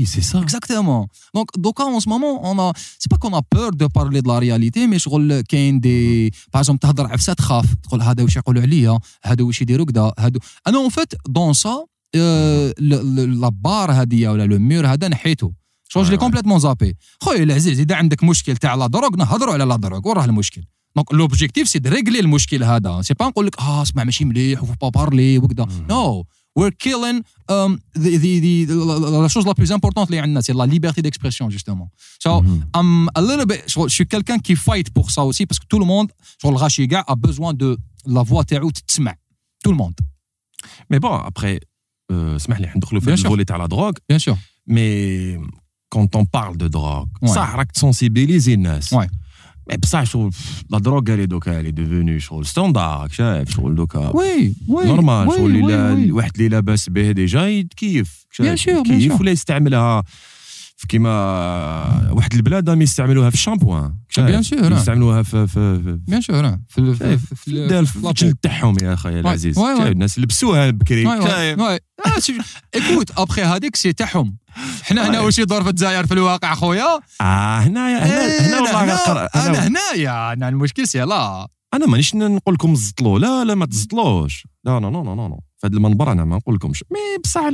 c'est ça. Exactement. Donc, donc en ce moment, on a, c'est pas qu'on a peur de parler de la réalité, mais شغل كاين des par exemple تهضر عفسه تخاف تقول هذا واش يقولوا عليا؟ هذا واش يديروا كذا هذا أنا ça euh, le- le- la barre هذه ولا le mur هذا نحيته. شغل ouais. complètement زابي خويا العزيز إذا عندك مشكل تاع la drogue نهضروا على la drogue. وراه المشكل. دونك لوبجيكتيف سي ريغلي المشكل هذا سي با نقول لك اه اسمع ماشي مليح وفو با بارلي وكذا نو we're killing um, the, the, the, la, la chose la plus importante اللي عندنا c'est la liberté d'expression justement so Mhm. I'm a little bit شغل je suis quelqu'un qui fight pour ça aussi parce que tout le monde شغل غاشي كاع a besoin de la voix تاعو تتسمع tout le monde Mais bon, après, euh, اسمح لي حندخلوا في Bien sûr. الفولي تاع لا دروغ bien sûr mais quand on parle de drogue Ouais. صح راك تسونسيبيليزي الناس Ouais. بصح شغل لا دروغ اللي دوكا اللي ديفوني شغل ستاندار شايف شغل دوكا oui oui نورمال شغل اللي. واحد اللي لاباس به ديجا يتكيف sûr, bien يتكيف sûr. ولا يستعملها كيما واحد البلاد راهم يستعملوها في الشامبوان شايف؟ Bien sûr, نعم. يستعملوها في في, sûr hein. في في شايف؟ في الجلد. تاعهم يا أخي العزيز. الناس لبسوها بكري écoute après هذيك c'est تاعهم حنا هنا. واش يدور في الجزائر في الواقع خويا آه هنايا هنا هنا أنا هنايا أنا المشكل c'est لا أنا مانيش نقول لكم زطلوا لا لا ما تزطلوش لا لا لا لا لا في هذا المنبر أنا ما نقول لكمش. mais بصح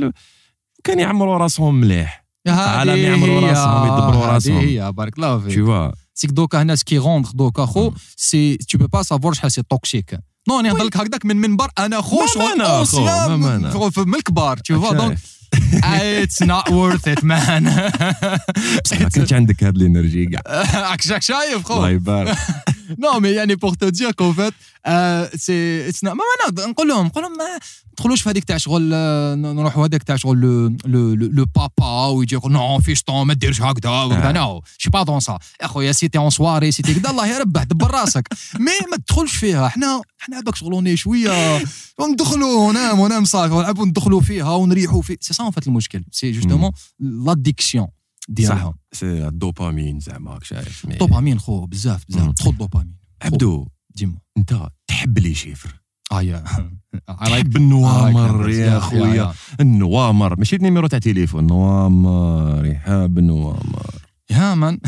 كان يعمروا راسهم مليح. عالم هذه يعملوا هي، راسهم، يدبروا راسهم. هي بارك الله فيك. Vois. سيك دوكا هنا سكي روندر دوكا خو. سي تو بو با سافوار شحال سي توكسيك نو نهضر لك هكذاك من منبر أنا خو ما شغل مانا خو، ما من الكبار شايف؟ دونك اتس نوت ورث ات مان بصح ما كانش عندك هاد الانرجي كاع راك شايف خو الله يبارك نو مي يعني بور تو دير كون فات سي اتس ما أنا نقول لهم نقول لهم ما تدخلوش في هذيك تاع شغل آه، نروحوا هذاك تاع شغل لو لو بابا ويجي يقول نو فيشطون ما ديرش هكذا. وكذا. نو شي با دون سا يا خويا سيتي اون سواري سيتي كذا الله يربح دبر راسك مي ما تدخلش فيها. حنا حنا باك شغلوني شوية. وندخلوا ونام ونام صافي ونلعبوا ندخلوا فيها ونريحوا في سي سا فات المشكل سي جوستومون لاديكسيون ديالهم سي الدوبامين زعما راك شايف. مي- دوبامين خو بزاف بزاف. تخو دوبامين عبدو ديما. أنت تحب les chiffres. آه yeah. *laughs* تحب النوامر يا خويا النوامر. ماشي النيميرو تاع تليفون. نوامر يحب النوامر. يا مان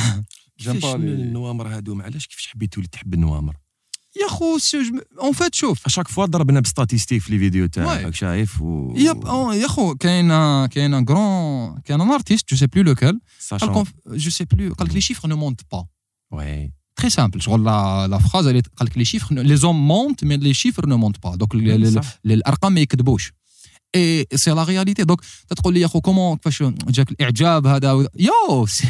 كيفاش النوامر هادو؟ معلاش كيفاش حبيت تولي تحب النوامر؟ يا خو en fait شوف. à chaque fois ضربنا ب statistiques في les vidéos تاعك شايف و أو- يا خو كاين كاين un grand كاين un artiste je sais plus lequel je sais plus قال لك les chiffres ne mentent pas oui très simple شغل لا la phrase اللي قال لك les chiffres les hommes mentent mais les chiffres ne mentent pas دوك ال- ال- صح. الارقام ما يكذبوش et c'est la réalité donc تقول لي يا خو comment كيفاش جاك الاعجاب هذا و- you see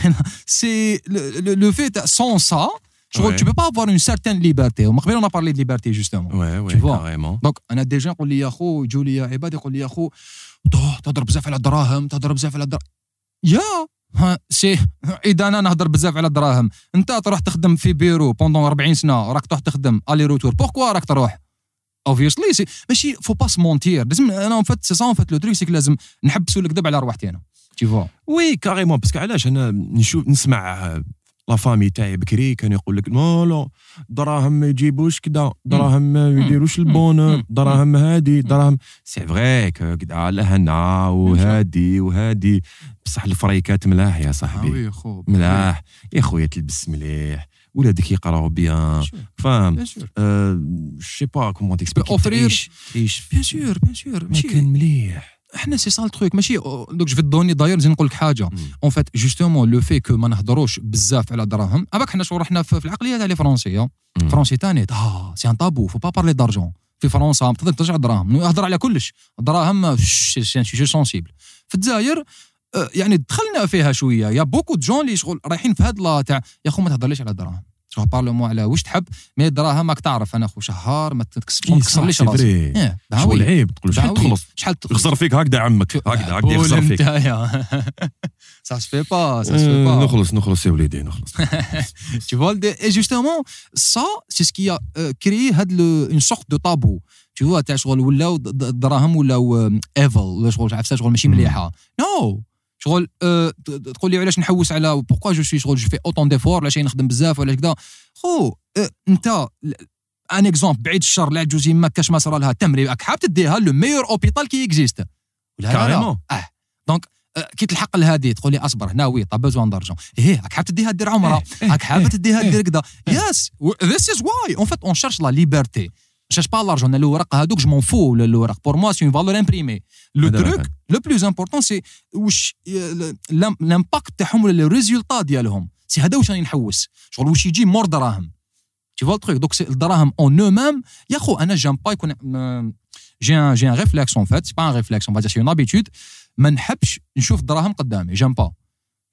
c'est لو في sans ça شغل Ouais. tu peux pas avoir une certaine liberté. وما قبل on a parlé de liberté justement. oui oui Tu vois. carrément donc أنا déjà نقول لي يا خو يجوا les عباد يقول لي يا خو "دوه، تهضر بزاف على الدراهم تهضر بزاف على الدراهم يا ها si إذا أنا نهضر بزاف على الدراهم أنت تروح تخدم في bureau pendant 40 سنة راك تروح تخدم aller-retour pourquoi راك تروح؟ obviously c'est ماشي faut pas mentir لازم أنا en fait c'est ça en fait le truc c'est لازم نحبسوا الكذب على رواحتنا tu vois oui carrément parce que علاش أنا نشوف نسمع la famille تاعي بكري كان يقول لك non لا دراهم ما يجيبوش كذا دراهم ما يديروش le bonheur دراهم هادي دراهم c'est vrai كذا لهنا وهادي وهادي. بصح الفريكات ملاح يا صاحبي. خو ملاح. يا خويا تلبس مليح. ولادك يقراو bien. فاهم؟ je sais pas comment تعيش تعيش bien sûr bien sûr ما ماشي كان مليح. إحنا c'est ça le truc ماشي donc je vais donner داير زين نقول لك حاجة. en fait justement le fait que ما نهضروش بزاف على دراهم أباك حنا شو رحنا في العقلية تاع les Français مم. Français تاني آه c'est un tabou faut pas parler d'argent في فرنسا ما تقدر ترجع دراهم يهضر على كلش. الدراهم c'est sensible في الجزائر آه، يعني دخلنا فيها شوية. y a beaucoup de gens اللي شغل رايحين في هاد لا تاع يا خو ما تهضرليش على الدراهم شغل parlez على واش تحب؟ mais الدراهم ماك تعرف أنا خو شهار ما إيه، تكسرليش سي راسي. إيه، شغل oui. عيب تقول شحال. تخلص شحال يخسر فيك هكذا عمك هكذا هكذا يخسر فيك. *laughs* ça se fait pas ça آه، bah. نخلص نخلص يا وليدي نخلص. *laughs* ça c'est ce qui a euh, créé had le, une sorte de tabou. Tu vois تاع شغل ولاو الدراهم ولاو ايفل ولا شغل عرفتها شغل ماشي. مليحة. non شغل ت- تقول لي علاش نحوس على pourquoi je suis شغل je fais autant d'efforts علاش نخدم بزاف ولا كذا خو آه، انت un exemple بعيد الشر العجوزي ما كاش ما صرا لها تمري راك حاب تديها le meilleur hôpital qui existe لا لا. carrément. أه. donc آه، كي تلحق لهادي تقول لي أصبر هنا oui t'as besoin d'argent إيه راك حاب تديها دير عمره راك حابه تديها دير كذا c'est ça ouais en fait on cherche la liberté cherche pas l'argent أنا الورق هذوك je m'en fous الورق pour moi c'est une valeur imprimée le truc. le plus important c'est واش l'impact تاعهم ولا résultat ديالهم c'est هذا واش راني نحوس شغل واش يجي مور دراهم tu vois le truc? Donc c'est الدراهم en eux-mêmes. يا خو أنا j'aime pas يكون j'ai un j'ai un réflexe en fait c'est pas un réflexe en fait c'est une habitude ما نحبش نشوف دراهم قدامي j'aime pas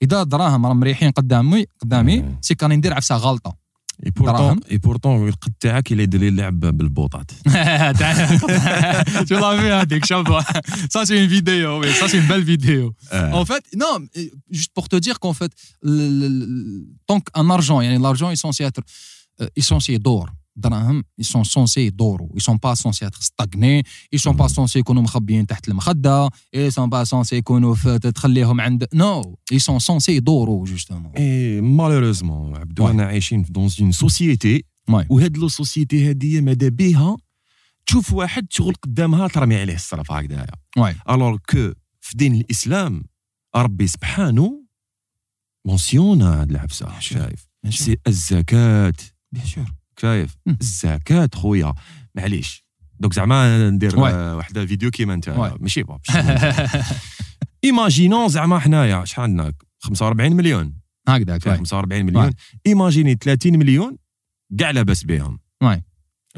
اذا الدراهم راهم مريحين قدامي قدامي. c'est quand ندير عفسه غلطه اي بورتون دراهم. اي بورتون القد تاعك اللي يدير لي اللعب بالبوطات tu l'as vu هذيك شوف ça c'est une vidéo oui ça c'est une belle vidéo آه. En fait, non, euh, juste pour te dire qu'en fait, le- le- le- tant qu'un argent, يعني l'argent est censé être, euh, ils sont Censés يدور دراهم ils sont censés يدوروا censés être stagnés ils sont pas censés يكونوا مخبيين تحت المخدة ils sont pas censés يكونوا تخليهم عند ils sont censés يدوروا justement. اي malheureusement عبدو. أنا عايشين dans une société. وهاد la société هادي ماذا بيها تشوف واحد شغل قدامها ترمي عليه الصرف هكذايا. alors que في دين الإسلام ربي سبحانه mentionna هاد العفسه شايف؟ c'est الزكاة. Bien sûr. شايف مم. الزكاة خويا معليش دوك زعما ندير Ouais. آه، فيديو كيما انت. ماشي با imaginons *laughs* زعما حنايا شحال عندنا 45 مليون هكذا فيها ouais. 45 مليون imaginez 30 مليون كاع لاباس بهم واي.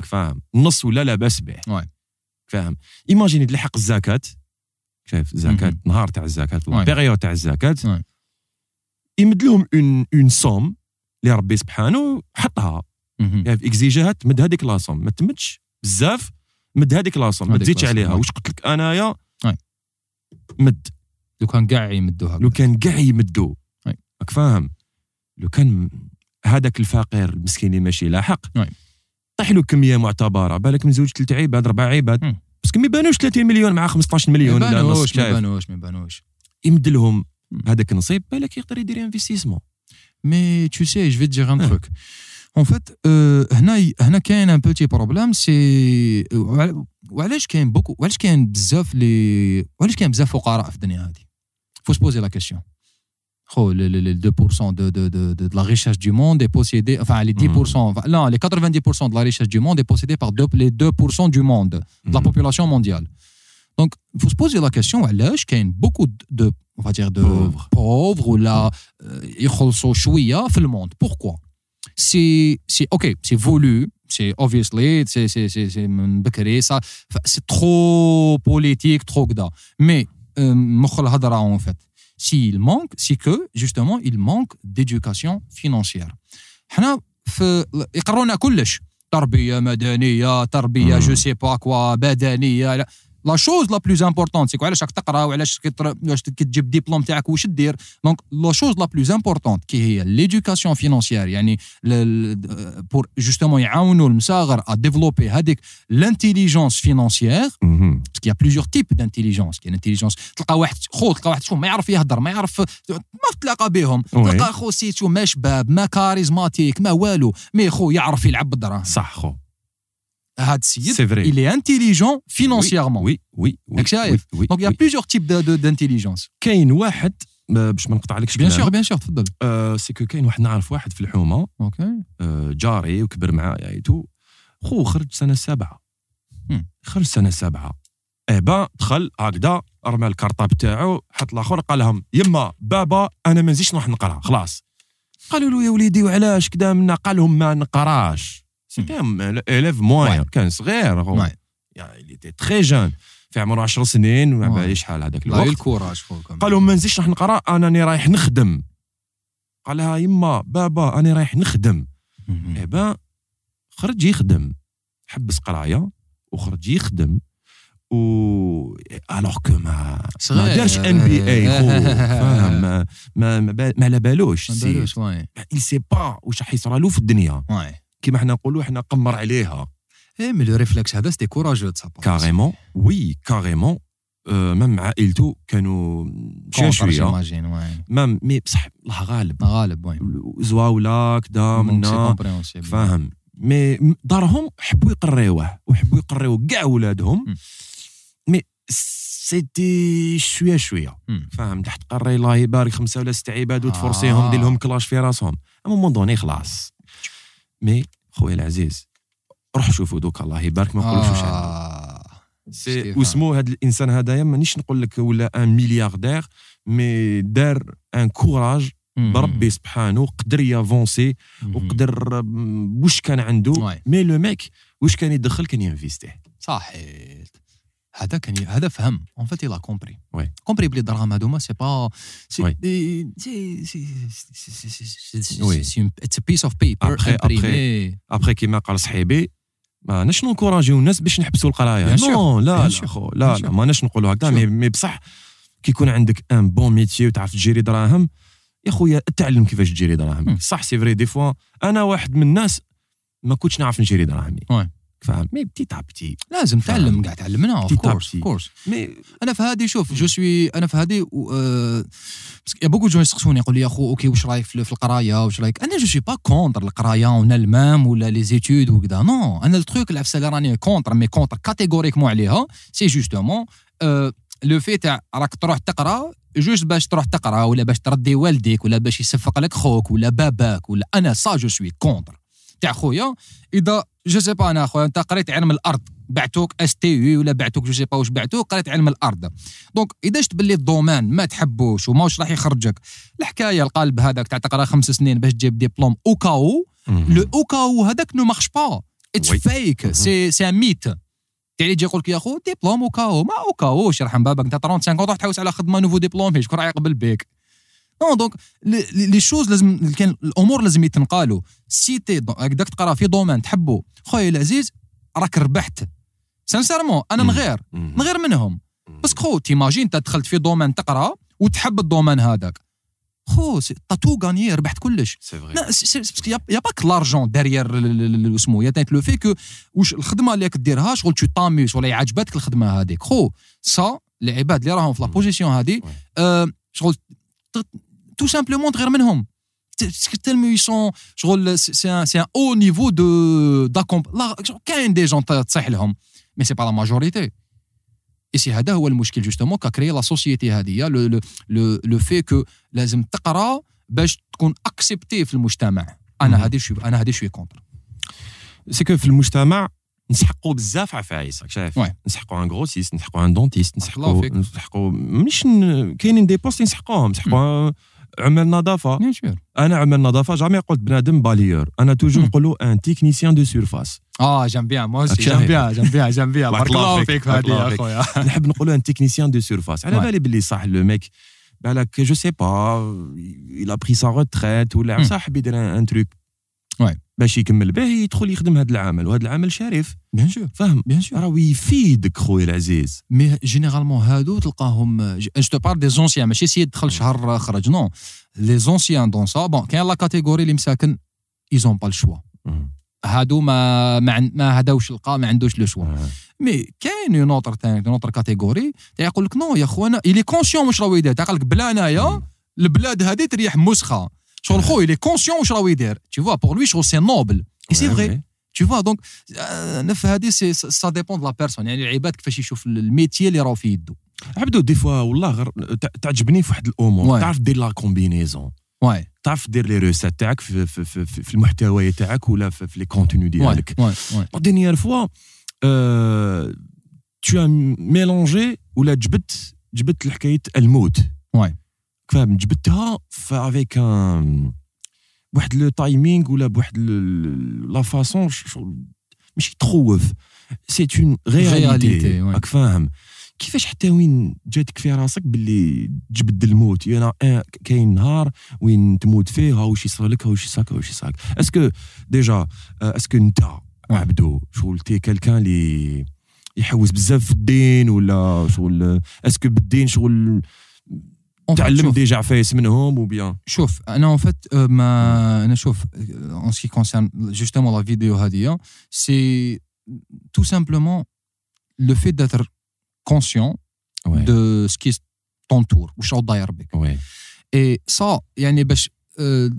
فاهم النص ولا لاباس به واي. فاهم imaginez تلحق الزكاة شايف الزكاة. نهار تاع الزكاة ولا ouais. période تاع الزكاة. يمد لهم une une somme اللي ربي سبحانه حطها Mhm. يعني اكزيجها تمد هذيك la somme ما تمدش بزاف مد هذيك la somme ما تزيدش عليها واي. واش قلت لك أنايا. مد لو كان كاع يمدوها لو كان كاع يمدوا واي. راك فاهم لو كان هذاك الفقير المسكين اللي ماشي لاحق. طيح له كمية معتبرة بالك من زوج ثلاث عباد أربع عباد. بس ما يبانوش 30 مليون مع 15 ما مليون نص يبانوش ما يبانوش ما يبانوش يمد لهم. هذاك النصيب بالك يقدر يدير investissement sais, je vais te dire un Ah. truc. En fait, euh, هنا هنا كاين un petit problème c'est وعل- وعلاش كاين beaucoup وعلاش كاين بزاف لي وعلاش كاين بزاف فقراء في الدنيا هذه faut se poser la question خو le, le, le 2% de, de, de, de, de la richesse du monde est possédé enfin les 10% enfin, non les 90% de la richesse du monde est possédée par deux, les 2% du monde de la population mondiale. Donc, il faut se poser la question, علاش كاين beaucoup de, de on va dire de Pauvres. pauvres ou là يخلصوا شويه في le monde. Pourquoi C'est c'est OK, c'est voulu, c'est obviously, c'est c'est c'est c'est من بكري ça c'est trop politique, trop كدا. Mais euh, مخ الهضره en fait. S'il manque, c'est que justement il manque d'éducation financière. حنا في يقرونا كلش تربيه مدنيه تربيه مم. جو سي با كوا بدنيه لا. شوز لا بلوز امبورطون سيكو علاش راك تقرا وعلاش واش كتجيب الدبلوم تاعك واش دير donc la chose la plus importante qui هي l'éducation financière يعني pour justement يعاونوا المصاغر à développer هذيك l'intelligence financière. parce que y a plusieurs types d'intelligence كاين intelligence تلقى واحد خو تلقى واحد شوف ما يعرف يهضر ما يعرف ما تلاقى بهم. تلقى خو c'est tout ما شباب ما charismatique ما والو mais خو يعرف يلعب بالدراهم صح خو هذا السيد il est intelligent financièrement. oui oui oui راك شايف؟ oui donc y a oui. plusieurs types d'intelligence كاين واحد باش ما نقطع عليكش bien. sûr bien sûr تفضل c'est que كاين واحد نعرف واحد في الحومه ok جاري وكبر معايا et tout خو خرج سنه سابعه مم. خرج سنه سابعه إيه bah دخل هكذا رمى ال cartable تاعو حط الآخر قال لهم يما بابا أنا ما نزيدش نروح نقرا خلاص قالوا له يا وليدي وعلاش كذا منا قال لهم ما نقراش c'était élève moyen Ouais. كان صغير هو. يعني il était très jeune في عمره 10 سنين وما Ouais. باليش شحال هذاك الوقت ال courage. قال لهم ما نزيدش راح نقرا أنا راني رايح نخدم قال لها يما بابا أنا رايح نخدم. إيه ben خرج يخدم حبس قرايه وخرج يخدم و alors que ما. ما دارش MBA فاهم ما ما ما, ما على بالوش ما. بالوش ouais il sait pas واش راح يصرى له في الدنيا واي كيما حنا نقولوا حنا قمر عليها. et mais le réflexe هذا c'était courageux carrément oui carrément même عائلته كانوا شوية شوية. même mais بصح الله غالب. غالب واي زواوله كدا منا فاهم. mais دارهم حبوا يقريوه وحبوا يقريو كاع ولادهم. مم. mais c'était شوية شوية. مم. فاهم تحت قري الله يبارك خمسة ولا ستة عباد وتفرسيهم آه. دير لهم classe في راسهم. à un moment donné خلاص. mais خويا العزيز روح شوفوا دوك الله يبارك ما نقولوش واش آه. c'est. واسمو هذا الإنسان هذايا مانيش نقول لك ولا un milliardaire mais دار un courage. بربي سبحانه قدر يافونسي. وقدر واش كان عنده. mais le mec واش كان يدخل كان ينفيستيه صحيت هذا كان ي- هذا فهم en fait a compris oui. compris بلي الدراهم هذوما سي با سي. سي سي سي بيس اوف بيبر Après- après- ابخي كيما قال صحيبي ما ناش نكوراجيو الناس باش نحبسوا القرايه. non لا لا. خو لا لا. ما ناش نقولوا هكذا مي. مي بصح كي يكون عندك un bon métier وتعرف تجيري دراهم يا خويا تعلم كيفاش تجيري دراهم Hmm. صح c'est vrai des fois أنا واحد من الناس ما كنتش نعرف نجيري دراهمي mais petit à petit لازم فاهم. تعلم قاعد تعلمنا of course petit. course mais أنا في هذه شوف je suis أنا في هذه y a beaucoup de gens يسقسوني يقول لي يا أخو OK واش رأيك في في القراية واش رأيك؟ أنا je suis pas contre القراية ولا المام ولا les études وكذا. non أنا ال truc العفسه اللي راني contre mais contre catégoriquement عليها c'est justement le fait تاع راك تروح تقرأ juste باش تروح تقرأ ولا باش تردي والديك ولا باش يصفق لك خوك ولا باباك ولا أنا ça je suis contre تاع خويا. إذا je sais pas أنا خويا أنت قريت علم الأرض. بعتوك اس تي يو ولا بعتوك je sais pas واش بعتوك قريت علم الأرض. donc إذا شفت باللي ال domaine ما تحبوش وماش راح يخرجك الحكاية القالب هذاك تاع تقرا خمس سنين باش تجيب diplôme au cas où le au cas où هذاك ne marche pas. it's. fake. c'est c'est ميت تاع يجي يقول لك يا أخو diplôme au cas où ما au cas où ش يرحم بابك أنت 35 تروح تحوس على خدمة nouveau diplôme شكون راح يقبل بك non donc les choses لازم كان الأمور لازم يتنقالوا. si t'es do- هكذاك تقرأ في domaine تحبه. خويا العزيز راك ربحت. sincèrement أنا. نغير. نغير منهم. بس خو t'imagines انت دخلت في domaine تقرأ وتحب ال domaine هذاك. خو t'as tout gagné ربحت كلش. c'est y a pas que l'argent derrière اسمو y a tant que le fait que واش الخدمة اللي راك ديرها شغل tu t'amuses ولا يعجبتك الخدمة هذيك. خو سا العباد اللي راهم في لا. position هذه آه، شغل tout simplement تغير منهم tellement ils sont شغل c'est un c'est un haut niveau de d'accomp- لا شغل كاين des gens تصيح لهم mais c'est pas la majorité c'est هذا هو المشكل justement qu'a créé la société هذه le le le le fait que لازم تقرا باش تكون accepté في المجتمع مم. أنا هذه je suis أنا هذه je suis contre ce que في المجتمع نسحقوا بزاف عفايس راك شايف oui. نسحقوا un grossiste نسحقوا un dentiste الله نسحقوا فيك. نسحقوا مش ن- كاينين des postes نسحقوهم نسحقوا عمال نظافة bien sûr أنا عمال نظافة jamais قلت بنادم balayeur أنا toujours مم. نقولوا un technicien de surface آه j'aime bien mot راك j'aime. bien j'aime bien j'aime bien بارك الله فيك، الله يا. خويا *laughs* نحب نقولوا un technicien de surface على. بالي باللي صح le mec بالك je sais pas il a pris sa retraite ولا. صح حب يدير un truc. باش يكمل. به يدخل يخدم هذا العمل وهذا العمل شريف. bien sûr فاهم bien sûr راهو يفيدك خويا العزيز. mais généralement هادو تلقاهم je te parle des anciens ماشي c'est دخل شهر خرج. non les anciens dans ça bon كاين la catégorie اللي مساكن ils ont pas le choix. هادو ما ما, ما هداوش القا ما عندوش le choix. mais كاين une autre tant que une autre catégorie يقول لك non يا خويا il est conscient واش راهو يدير. تاع لك بلا أنايا البلاد هذه تريح مسخة. شغل خويا il est conscient واش راهو يدير tu vois pour lui شغل c'est noble et c'est Ouais, vrai ouais. tu vois donc آه، نف هذه c'est ça dépend de la personne يعني العباد كيفاش يشوف ال métier اللي راهو في يدو عبدو des fois والله غير تع- تعجبني في واحد الأمور Ouais. تعرف دير لا combinaison ouais تعرف دير les recettes تاعك في, في, في, في, في المحتوى تاعك ولا في, في les contenus ouais ديالك واي واي La dernière fois, euh, tu as mélangé ولا جبت جبت الحكاية الموت واي فاهم جبتها avec un بواحد le timing ولا بواحد la façon ماشي تخوف c'est une réalité. راك فاهم. كيفاش حتى وين جاتك في راسك باللي تجبد الموت؟ أنا كاين نهار وين تموت فيه ها واش يصرى لك ها واش يصاك ها واش يصاك est-ce que déjà est-ce que انت عبدو شغل t'es quelqu'un اللي يحوس بزاف في الدين ولا شغل est-ce que بالدين شغل تعلم شوف. déjà عفايس منهم و bien شوف أنا en fait ما أنا شوف en ce qui concerne justement la vidéo هذه c'est tout simplement le fait d'être conscient de ce qui t'entoure واش راهو داير بك oui اي سا يعني باش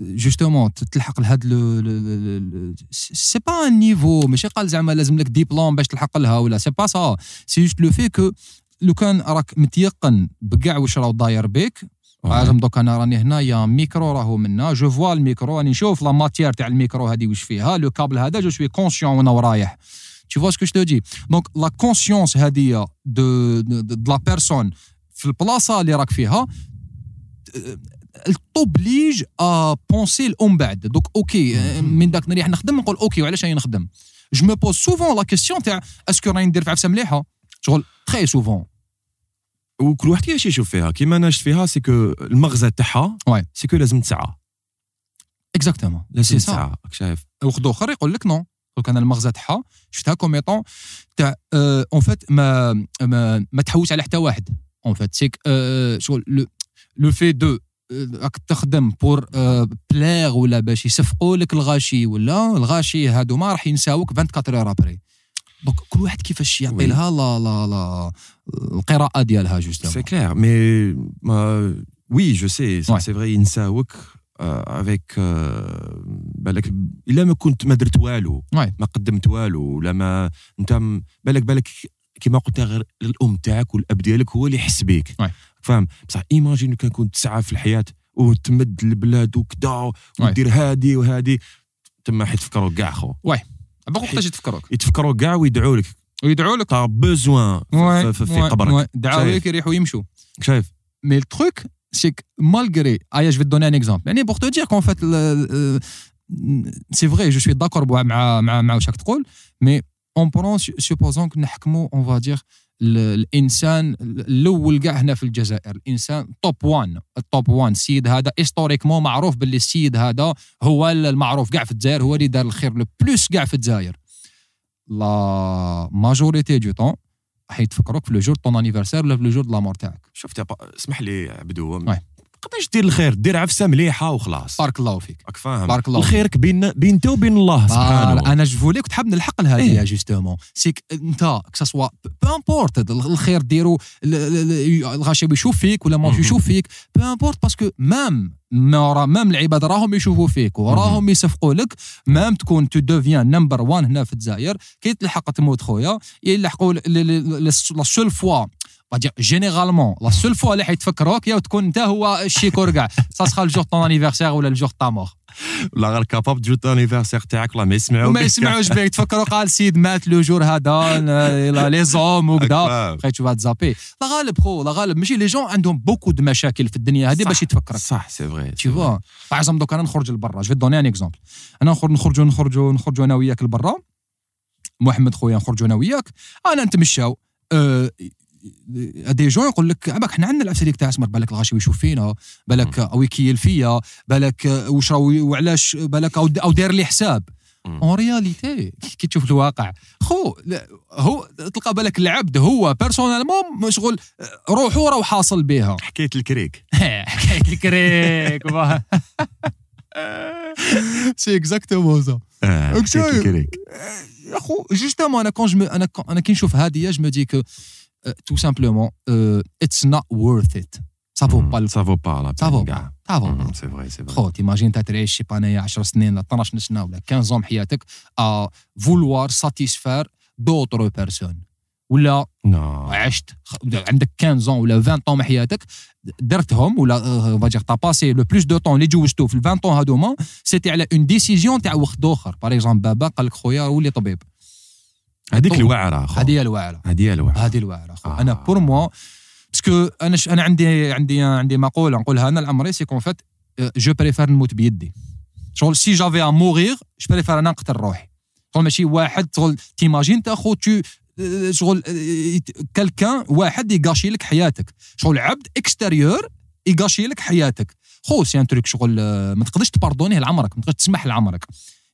justement تلحق لهاد le c'est pas un niveau ماشي قال زعما لازم لك ديبلوم باش تلحق لها ولا c'est pas ça c'est juste le fait que لو كان راك متيقن بكاع واش راهو داير بك par donc أنا راني هنايا ميكرو راهو منا je vois ال micro راني نشوف la matière تاع الميكرو هذه واش فيها le câble هذا je suis conscient وأنا ورايح. Tu vois ce que je te dis Donc la conscience هذه de, de, de, de la personne في البلاصة اللي راك فيها elle t'oblige à penser الام بعد. donc OK من داك نريح نخدم نقول OK وعلاش راني نخدم؟ je me pose souvent وكل واحد كيفاش يشوف فيها. كيما أنا شفت فيها c'est que المغزى تاعها Ouais. c'est que لازم تسعى. exactement لازم تسعى راك شايف. واحد آخر يقول لك non donc أنا المغزى تاعها شفتها comme étant تاع اون فيت ما ما, ما تحوس على حتى واحد. اون فيت سيك شغل لو لو في دو راك تخدم بور بلاغ ولا باش يصفقوا لك الغاشي ولا الغاشي هادو ما راح ينساوك 24 اور ابري دونك كل واحد كيفاش يعطي. لها لا لا لا القراءة ديالها جوستومون سي كلير مي ما وي جو سي. سي فري ينساوك افيك بالك الا ما كنت ما درت والو. ما قدمت والو ولا ما انت بالك بالك كيما قلت غير الام تاعك والاب ديالك هو اللي يحس بيك. فاهم بصح ايماجين كان كنت تسعى في الحياة وتمد البلاد وكذا ودير هادي وهادي تما حيتفكروا كاع خو بوقت تجي تفكروك. يتفكروا كاع ويدعوا لك. ويدعوا لك. بوزوان في, في قبرك. دعوا لك يريحوا يمشوا. شايف؟ مي التروك سيك مالغري ايا جو دوني ان اكزومبل يعني بوغ تو دير كون فات سي فري جو سوي داكور مع مع مع واش راك تقول مي اون برون سوبوزون كنا اون فادير الإنسان الأول كاع هنا في الجزائر. الإنسان توب 1 التوب 1 السيد هذا. هيستوريكمون معروف باللي السيد هذا هو المعروف كاع في الجزائر هو اللي دار الخير لو بلوس كاع في الجزائر. لا ماجوريتي دو طون حيتفكروك في لو جور طون انيفرسير ولا في لو جور دو لا مور تاعك. شفت اسمح لي عبدو. قداش دير الخير دير عفسه مليحه وخلاص بارك الله فيك راك فاهم بارك الله الخير بين بين انت وبين الله سبحانه أنا جو فولي كنت حاب نلحق لهذه إيه. جوستومون سيك انت كساسوا بو امبورت الخير ديرو ال- ال- ال- الغاشي يشوف فيك ولا ما. يشوف فيك بو امبورت باسكو مام ما مام العباد راهم يشوفوا فيك وراهم يصفقوا لك مام تكون تو دوفيان نمبر 1 هنا في الجزائر كي تلحق تموت خويا يلحقوا لا سول فوا جينيرالمون لا سول فوا اللي حيتفكروك يا تكون انت هو الشيكور كاع سا سخا الجور طون انيفرسير ولا الجور تا مور لا غير كاباب تجو انيفرسير تاعك والله ما يسمعوا وما بك. يسمعوش بك تفكروا قال السيد مات لو جور هذا لا- لي زوم وكذا. بقيت تشوف زابي لا غالب خو لا غالب ماشي لي جون عندهم بوكو دو مشاكل في الدنيا هذه باش يتفكرك صح سي فري تي فوا باغ اكزومبل دوك أنا نخرج لبرا جو دوني ان اكزومبل أنا نخرج نخرجوا نخرجوا نخرجوا أنا وياك لبرا محمد خويا نخرجوا أنا وياك أنا نتمشاو أه des gens يقول لك عباك حنا عندنا العفسه ديك تاع أسمر بالك الغاشي يشوف فينا بالك أو يكيل فيا بالك واش راهو وعلاش بالك أو داير لي حساب. en réalité كي تشوف الواقع. خو هو تلقى بالك العبد هو personnellement مشغول روحو راه حاصل بها. *laughs* حكاية الكريك. *laughs* حكاية الكريك سي اكزاكتومون سا آه، حكاية؟ الكريك. يا خو جوستومون أنا كون أنا كي نشوف هذه جو مو دي كو تو سامبلومون اتس نوت وورث ات سا فو با سا فو با لا سا فو كاع. با سا فو با سي فري سي فري خو تيماجين انت تعيش شي با انايا 10 سنين ولا 12 سنه ولا 15 من حياتك ا فولوار ساتيسفار دوتر بيرسون ولا نو عشت خ- عندك 15 ولا 20 طون من حياتك درتهم ولا فاجير تا باسي لو بلوس دو طون اللي جوزتو في ال 20 طون هذوما سيتي على اون ديسيزيون تاع وقت اخر باغ اكزومبل بابا قال لك خويا ولي طبيب هذيك. الوعرة خو. هذه هي الواعره هذه هي الوعرة هذه الواعره خو. آه. أنا بور موا باسكو أنا ش... أنا عندي عندي عندي مقولة نقولها أنا لعمري سي كون فات جو بريفير نموت بيدي شغل سي جافي ا مورير جو بريفير أنا نقتل روحي شغل ماشي واحد شغل تيماجين تاخو تو شغل كالكان واحد يقاشي لك حياتك شغل عبد اكستيريور يقاشي لك حياتك خو سي ان تروك شغل آه، ما تقدرش تباردونيه لعمرك ما تقدرش تسمح لعمرك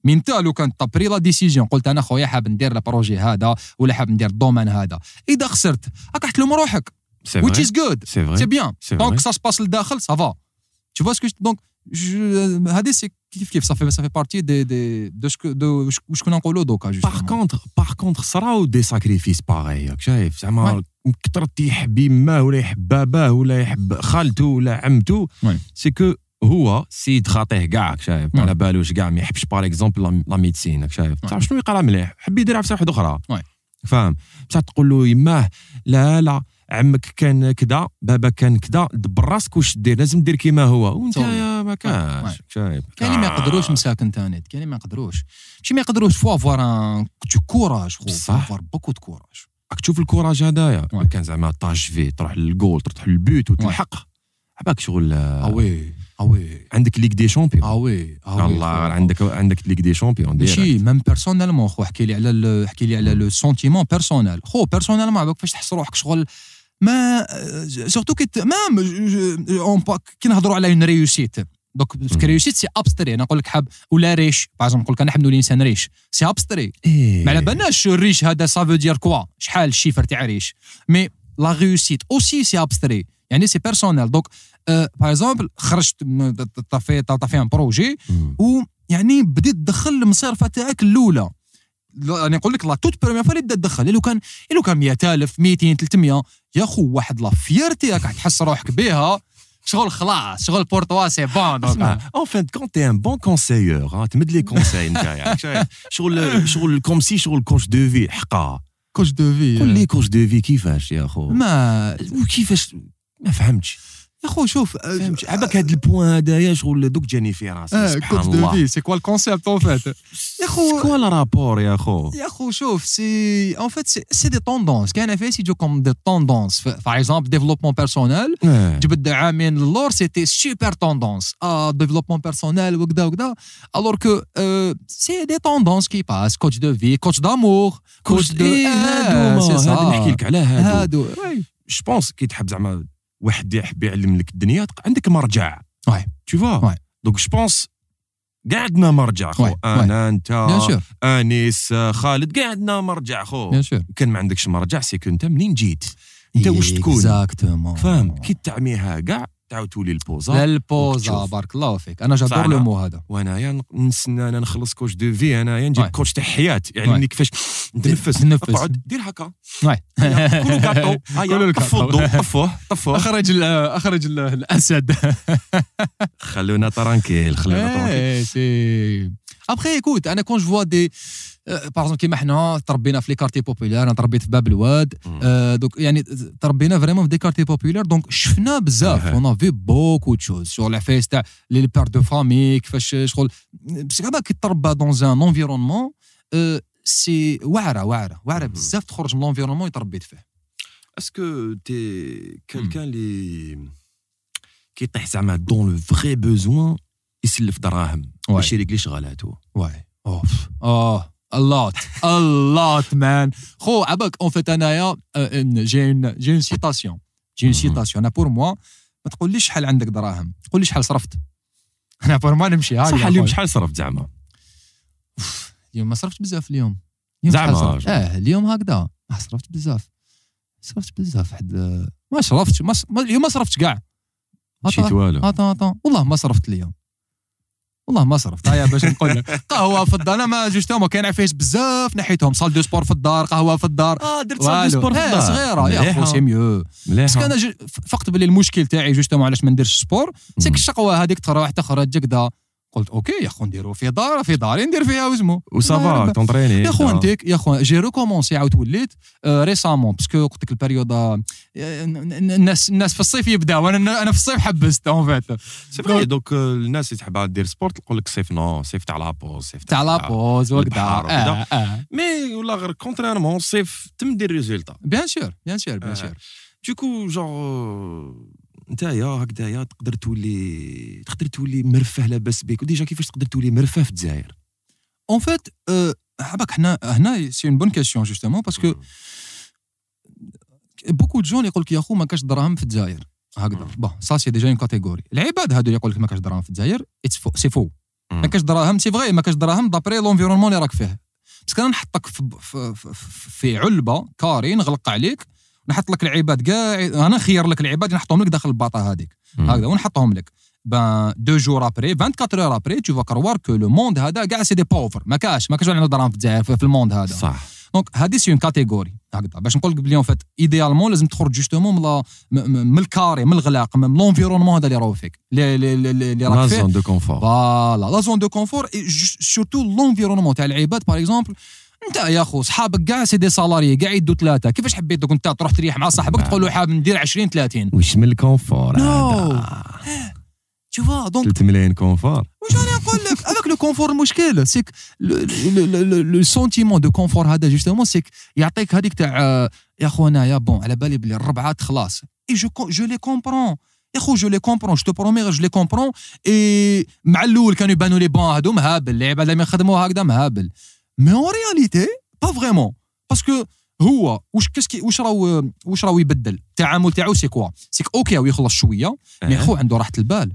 من انت لو كان تبري لا ديسيزيون قلت أنا خويا حاب ندير البروجي هذا ولا حاب ندير الدومين هذا. إذا خسرت راك تلوم روحك. سي which is good. سي بيان دونك سا سباس لداخل سافا tu vois ce que je- donc je- هذه سي كيف كيف صافي صافي بارتي دي دي دو شكو دو واش كنا نقولوا دوكا باغ. كونتر باغ كونتر صراو دي ساكريفيس باغي راك شايف زعما كثرت يحب يماه ولا يحب باباه ولا يحب خالته ولا عمته. c'est que هو سيد خاطيه كاع شايف؟ mais oui. على بالوش كاع ما يحبش par exemple la médecine شايف؟ oui. تعرف شنو يقرأ مليح؟ حب يدير عفسة واحدة أخرى. oui. فاهم؟ بصح تقول له يماه لا لا عمك كان كذا بابا كان كذا دبر راسك واش دير؟ لازم دير كيما هو. وانت. يا ما. كانش شايف؟ كاين اللي ما يقدروش مساكن تاني كاين اللي ما يقدروش. ماشي ما يقدروش فوا ان كوراج خو بصح. دو كوراج. راك تشوف الكوراج هذايا. كان زعما طاج في تروح للجول تروح للبيوت وتلحق. عباك شغل آه وي. آه وي عندك ليغ دي شامبيون آه وي آه وي الله. عندك عندك ليغ دي شامبيون ماشي. ميم بيرسونيلمون خو احكي لي على احكي لي على لو سونتيمون بيرسونيل خو بيرسونيلمون عباك فاش تحس روحك شغل ما سورتو كي ت- ما اون كي نهضروا على اون ريوسيت donc parce que. réussite c'est abstrait أنا نقول لك حاب ولا riche. par نقول لك أنا حاب نولي إنسان riche. c'est abstrait. ما على بالناش ال riche هذا ça veut dire quoi شحال ال chiffre تاع riche؟ mais la réussite aussi c'est abstrait يعني c'est personnel donc par exemple خرجت t'as fait t'as fait un projet. ويعني بديت تدخل المصيرفه تاعك الأولى. لا، أنا نقول لك la toute première fois اللي بدات تدخل لو كان لو كان 100000 200 300 يا خو واحد la fierté راك تحس روحك بها. شغل خلاص شغل pour toi c'est bon *laughs* اسمع en fin de compte t'es un bon conseilleur تمد les conseils شايف؟ شغل شغل comme si شغل coach de vie حقا. coach de vie قول لي coach de vie كيفاش يا خو ما وكيفاش؟ ما فهمتش. يا خو شوف عباك هذا ال point هذايا شغل دوك جاني في راسي سبحان كوش دو في سي كوا الكونسيبت اون فات يا خو كوا le rapport يا خو؟ يا خو شوف c'est en fait c'est des tendances كان فاس يجو comme des tendances par exemple développement personnel. جبد عامين للور c'était super tendance آه développement personnel وكذا وكذا alors que c'est des tendances qui passent coach de vie coach d'amour coach de هادو. هادو نحكي لك على هادو. هادو. je pense كي تحب زعما واحد يحب يعلم لك الدنيا عندك مرجع. tu vois Ouais. donc je pense كاع عندنا مرجع خو. أنا أنت أنيس خالد كاع عندنا مرجع خو. كان ما عندكش مرجع c'est que انت منين جيت؟ انت واش تكون؟ فاهم؟ كي تعميها كاع تعاود تولي البوزا البوزا. بارك الله فيك. أنا j'adore le mot هذا. وانايا نستنى أنا نخلص coach de vie انايا نجيب. coach تاع حياة. يعلمني كيفاش نتنفس تنفس. اقعد دير هكا. كلوا كاطو هيا. طفوا الضوء طفوه طفوه أخرج أخرج ال- الأسد. خلونا tranquille خلونا tranquille après écoute أنا quand je vois de par كيما حنا تربينا في les quartiers populaires أنا تربيت في باب الواد. مم. آه، دوك يعني تربينا vraiment في des quartiers populaires donc شفنا بزاف. on vit beaucoup de choses شغل العفايس تاع les pères de famille كيفاش شغل. بس هذا كي تربى dans un environnement c'est واعره واعره واعره. بزاف تخرج من ال environnement اللي تربيت فيه. est-ce que t'es quelqu'un اللي كيطيح زعما dans le vrai besoin يسلف دراهم. باش يريقلي شغالاتو واي اوف آه اللوت اللوت مان خو عباك en fait انايا j'ai une j'ai une citation j'ai une. citation أنا pour moi ما تقوليش شحال عندك دراهم قول لي شحال صرفت أنا pour moi نمشي هاكا صح اليوم. شحال صرفت زعما اليوم ما صرفتش بزاف اليوم زعما؟ آه اليوم هكذا ما صرفت بزاف صرفت بزاف حد ما صرفتش ما اليوم ما صرفتش كاع مشيت والو attends attends والله ما صرفت اليوم والله ما صرفت. هيا باش نقول لك. *laughs* قهوة في الدار. أنا ما justement كاين عفايس بزاف نحيتهم salle de sport في الدار قهوة في الدار. آه درت والو. sport في آه، الدار. صغيرة. يا خو c'est mieux parce que أنا فقت باللي المشكل تاعي justement علاش ما نديرش sport c'est que الشقوة هذيك تروح تخرج هكذا قلت OK يا خو نديرو في دار في داري ندير فيها وزمو. و ça va t'entraîner يا خو انتيك يا خو j'ai recommencé عاود وليت آه، ريسامون باسكو قلت لك البريود آه، الناس الناس في الصيف يبداو أنا أنا في الصيف حبست اون فيت سي فري آه، الناس اللي تحب دير سبورت تقول لك صيف نو صيف تاع لابوز صيف تاع لابوز وكذا مي ولا غير كونتريرمون الصيف تم دير ريزولتا بيان سور بيان سور بيان آه. سور دوكو جونغ نتايا هكذايا تقدر تولي تقدر تولي مرفه لاباس بك وديجا كيفاش تقدر تولي مرفه في الجزائر en fait حبك حنا هنا c'est une bonne question justement parce que beaucoup gens يقول لك يا خو ما كاش دراهم في الجزائر هكذا. bon ça c'est déjà une catégorie العباد هادو يقول لك ما كاش دراهم في الجزائر c'est faux. ما كاش دراهم c'est vrai ما كاش دراهم d'après l'environnement اللي راك فيه parce que أنا نحطك في, في, في, في علبه carré نغلق عليك نحط لك العباد كاع أنا نخير لك العباد نحطهم لك داخل الباطه هذيك. هكذا ونحطهم لك. ben deux jours après 24 heures après tu vas croire que le monde هذا كاع c'est des pauvres ما كاش ما كاش عنده دراهم في ال monde هذا. صح. donc هذه c'est une catégorie هكذا. باش نقول لك بلي فات idéalement لازم تخرج justement من لا- ال carré من الغلاق من l'environnement هذا اللي راهو فيك. اللي لا راك فيه. zone de confort voilà la zone de confort surtout l'environnement تاع العباد par exemple انت يا خو صحابك كاع c'est des salariés كاع يدوا ثلاثة. كيفاش حبيت دوك انت تروح تريح مع صاحبك تقول له حاب ندير 20 30 واش من ال confort؟ Tu vois donc 3 ملايين confort. واش راني نقول لك؟ avec le confort المشكل c'est que le sentiment de confort هذا justement c'est que يعطيك هذيك تاع آه، يا خو أنا يا bon على بالي بلي الربعات خلاص et je je les comprends يا خو je les comprends je te promets je les comprends et مع الأول كانوا يبانوا لي bon هادو مهابل اللعيبة اللي يخدموا هكذا مهابل. mais en réalité pas vraiment parce que هو واش qu'est-ce qui واش راهو واش راهو يبدل؟ التعامل تاعو c'est quoi c'est que OK ويخلص شوية mais خو عنده راحة البال.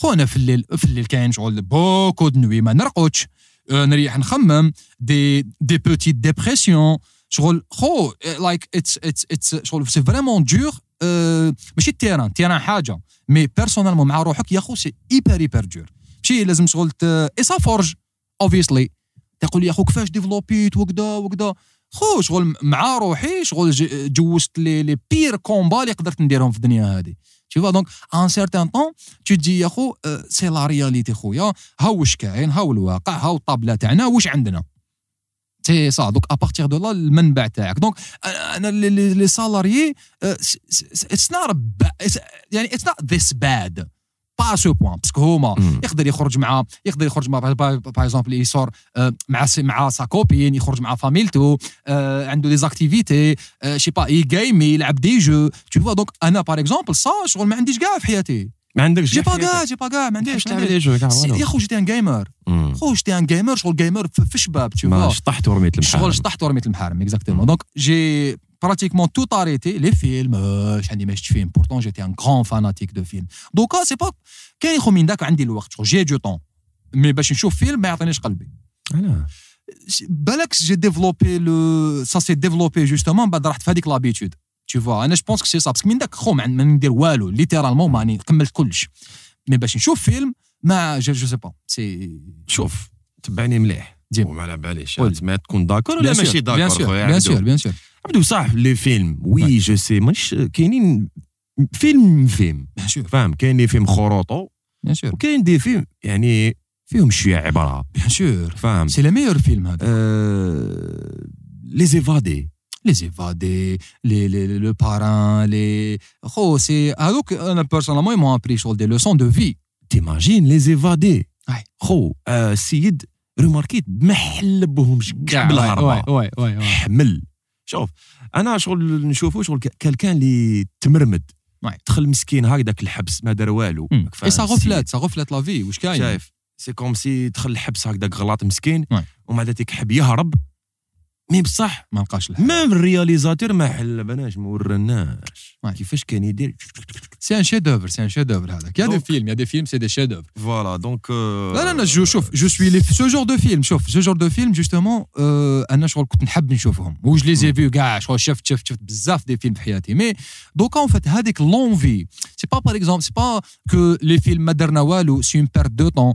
خو أنا في الليل في الليل كاين شغل beaucoup de nuits ما نرقدش. آه، نريح نخمم. des des petites dépressions شغل خو like it's it's it's شغل c'est vraiment dur ماشي ال terrain. ال terrain حاجة. mais personnellement مع روحك يا خو c'est hyper hyper dur ماشي لازم شغل et ça forge اوبفيسلي تقول لي يا خو كيفاش ديفلوبيت وكذا وكذا خو شغل مع روحي شغل جوزت لي لي بير كومبا اللي قدرت نديرهم في الدنيا هذه tu vois donc à un certain temps يا خو سي لا رياليتي خويا. ها واش كاين؟ ها الواقع ها الطابلة تاعنا واش عندنا؟ سي سا دونك ابارتيغ دو لا المنبع تاعك. دونك أنا لي سالاريي اتس نوت يعني اتس نوت ذيس باد pas ce point parce que هما. يقدر يخرج مع يقدر يخرج مع par exemple يصور مع مع sa copine يخرج مع فاميلتو آه، عنده les activités je sais pas يجيمي يلعب des jeux tu vois donc أنا par exemple ça شغل ما عنديش كاع في حياتي ما عندكش j'ai pas كاع j'ai pas كاع ما عنديش عنديش. les jeux كاع. يا خو j'étais un gamer. خو j'étais un gamer شغل gamer في في شباب تو شطحت ورميت المحارم شغل شطحت ورميت المحارم exactement. donc j'ai pratiquement tout arrêté les films آه، شحال ما شفت فيلم pourtant j'étais un grand fanatique de films دوكا c'est pas كاين خو من داك عندي الوقت شغل j'ai du temps mais باش نشوف فيلم ما يعطينيش قلبي علاه بالك j'ai développé le ça s'est développé justement بعد رحت في هذيك l'habitude tu vois أنا je pense que c'est ça parce que من داك خو ما ندير والو littéralement ماني كملت كلش mais باش نشوف فيلم ما je je sais pas c'est شوف تبعني مليح ديما. وما على باليش قول. ما تكون d'accord ولا bien ماشي sûr d'accord bien sûr خويا bien عبدو. sûr bien sûr عبدو صح les films oui je sais مش كاينين فيلم فيلم بيان سور فاهم كاين لي فيلم خروطو بيان سور وكاين دي فيلم يعني فيهم شوية عبره بيان سور فاهم سي لو ميور فيلم هذا آه، لي زيفادي لي زيفادي لي لي لو باران لي خو سي هذوك أنا بيرسونالمون مون ابري شغل دي لوسون دو في تيماجين لي زيفادي أي. خو آه، السيد ريماركيت ما حلبهمش كاع بالهربه واي واي واي حمل شوف أنا شغل نشوفه شغل كالكان اللي تمرمد. دخل مسكين هكذاك الحبس ما دار والو. اي سا. غفلات سا غفلات لا في واش كاين شايف. سي كوم سي دخل الحبس هكذاك غلط مسكين. ومع ذلك حب يهرب. مي بصح ما لقاش الحل. ميم الرياليزاتور ما حلبناش ما ورناش Ouais. كيفاش كان يدير سي ان شي دوفر سي ان شي دوفر هذاك يا دي Donc- فيلم يا دي فيلم سي دي شي دوفر فوالا دونك لا لا لا جو شوف جو سوي لي سو جور دو فيلم شوف سو جور دو فيلم جوستومون أنا شغل كنت نحب نشوفهم وج les les vieux كاع شغل شفت شفت شفت بزاف des films في حياتي mais دوكا en fait هذيك l'envie c'est pas par exemple c'est pas que les films ما درنا والو c'est une perte de temps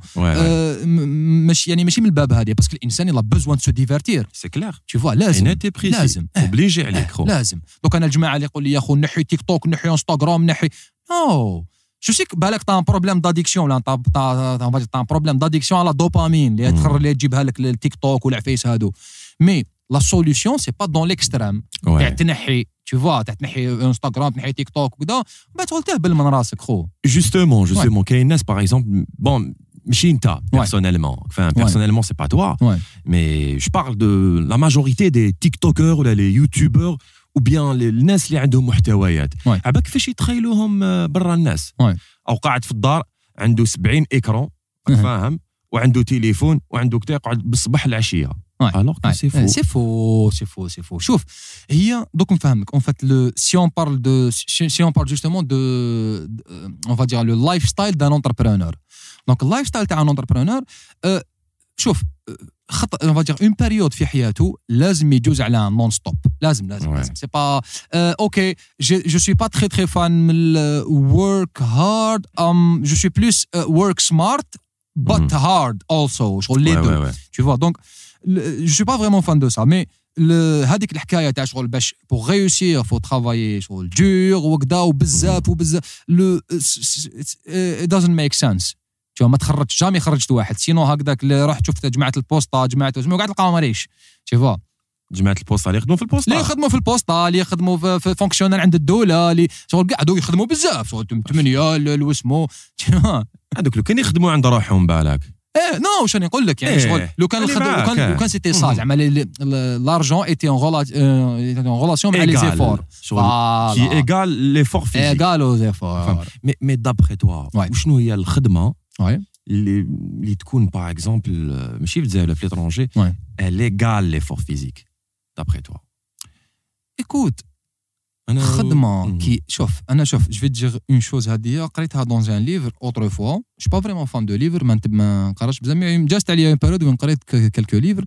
ماشي يعني ماشي من الباب هذه parce que الانسان يلا besoin se divertir c'est clair tu vois لازم n'apprécies لازم آه obligé عليك خو لازم دوك أنا الجماعه اللي يقول لي يا خو نحي تيك توك نحي انستغرام نحي. non je sais بالك t'as problème d'addiction ولا طا طا t'as problème d'addiction على دوبامين اللي مم. تخرج اللي تجيبها لك التيك توك والعفايس هادو. mais la solution c'est pas dans l'extrême تاع Ouais. تنحي tu vois تاع تنحي انستغرام تنحي تيك توك وكذا من بعد تقول تهبل من راسك خو Justement, justement, كاين ناس par exemple, bon, ماشي انت personnellement, enfin personnellement c'est pas toi, Ouais. mais je parle de la majorité des tiktokers ولا les youtubeurs les الناس اللي عندهم محتويات. عباك كيفاش يتخيلوهم آه، برا الناس. أو قاعد في الدار عنده 70 écrans Mhm. فاهم؟ وعنده تليفون وعنده كتا يقعد بالصباح العشية. que c'est faux. c'est faux c'est faux c'est faux شوف هي دوك نفهمك. en fait le si on parle de si on parle justement de on va dire le lifestyle d'un entrepreneur donc ال lifestyle تاع un entrepreneur شوف آه، خط on va dire une période في حياته لازم يجوز على non stop لازم لازم Ouais. لازم. c'est pas OK je suis pas très très fan من work hard ام je suis plus work smart but Mhm. hard also شغل لي Ouais, deux ouais, ouais. tu vois donc le- je suis pas vraiment fan de ça. Mais le- هذيك الحكاية تاع شغل باش pour réussir faut travailler شغل dur وكذا وبزاف وبزاف. Le it doesn't make sense. Vois ما تخرجت jamais خرجت واحد. sinon هكذاك اللي رحت شفت جماعة البوسطة جماعة ما قاعد تلقاهم tu vois جماعة البوسطة اللي يخدموا في البوسطة. اللي يخدموا في البوسطة اللي يخدموا في, في فونكسيونال عند الدولة اللي شغل قعدوا يخدموا بزاف. ثمانيه vois هذوك لو كان يخدموا عند روحهم بالك. إيه نو واش راني نقول لك؟ يعني إيه، شغل لو كان الخدمه لو كان. لو كان سيتي سا. زعما لارجون ايتي اون ريلاسيون مع لي زيفور شغل كي ايغال ليفور فيزيك ايغال أو زيفور. مي مي دابخي توا. وشنو هي الخدمة Ouais. اللي اللي تكون par exemple ماشي في الجزائر ولا في l'étranger Ouais. l'égale l'effort physique d'après toi écoute أنا خدمه مم. كي شوف أنا شوف je vais dire une chose هذه قريتها dans un livre autrefois je pas vraiment fan de livres ما نتب- ما نقراش بزاف mais جاست عليا une période وين قريت quelques livres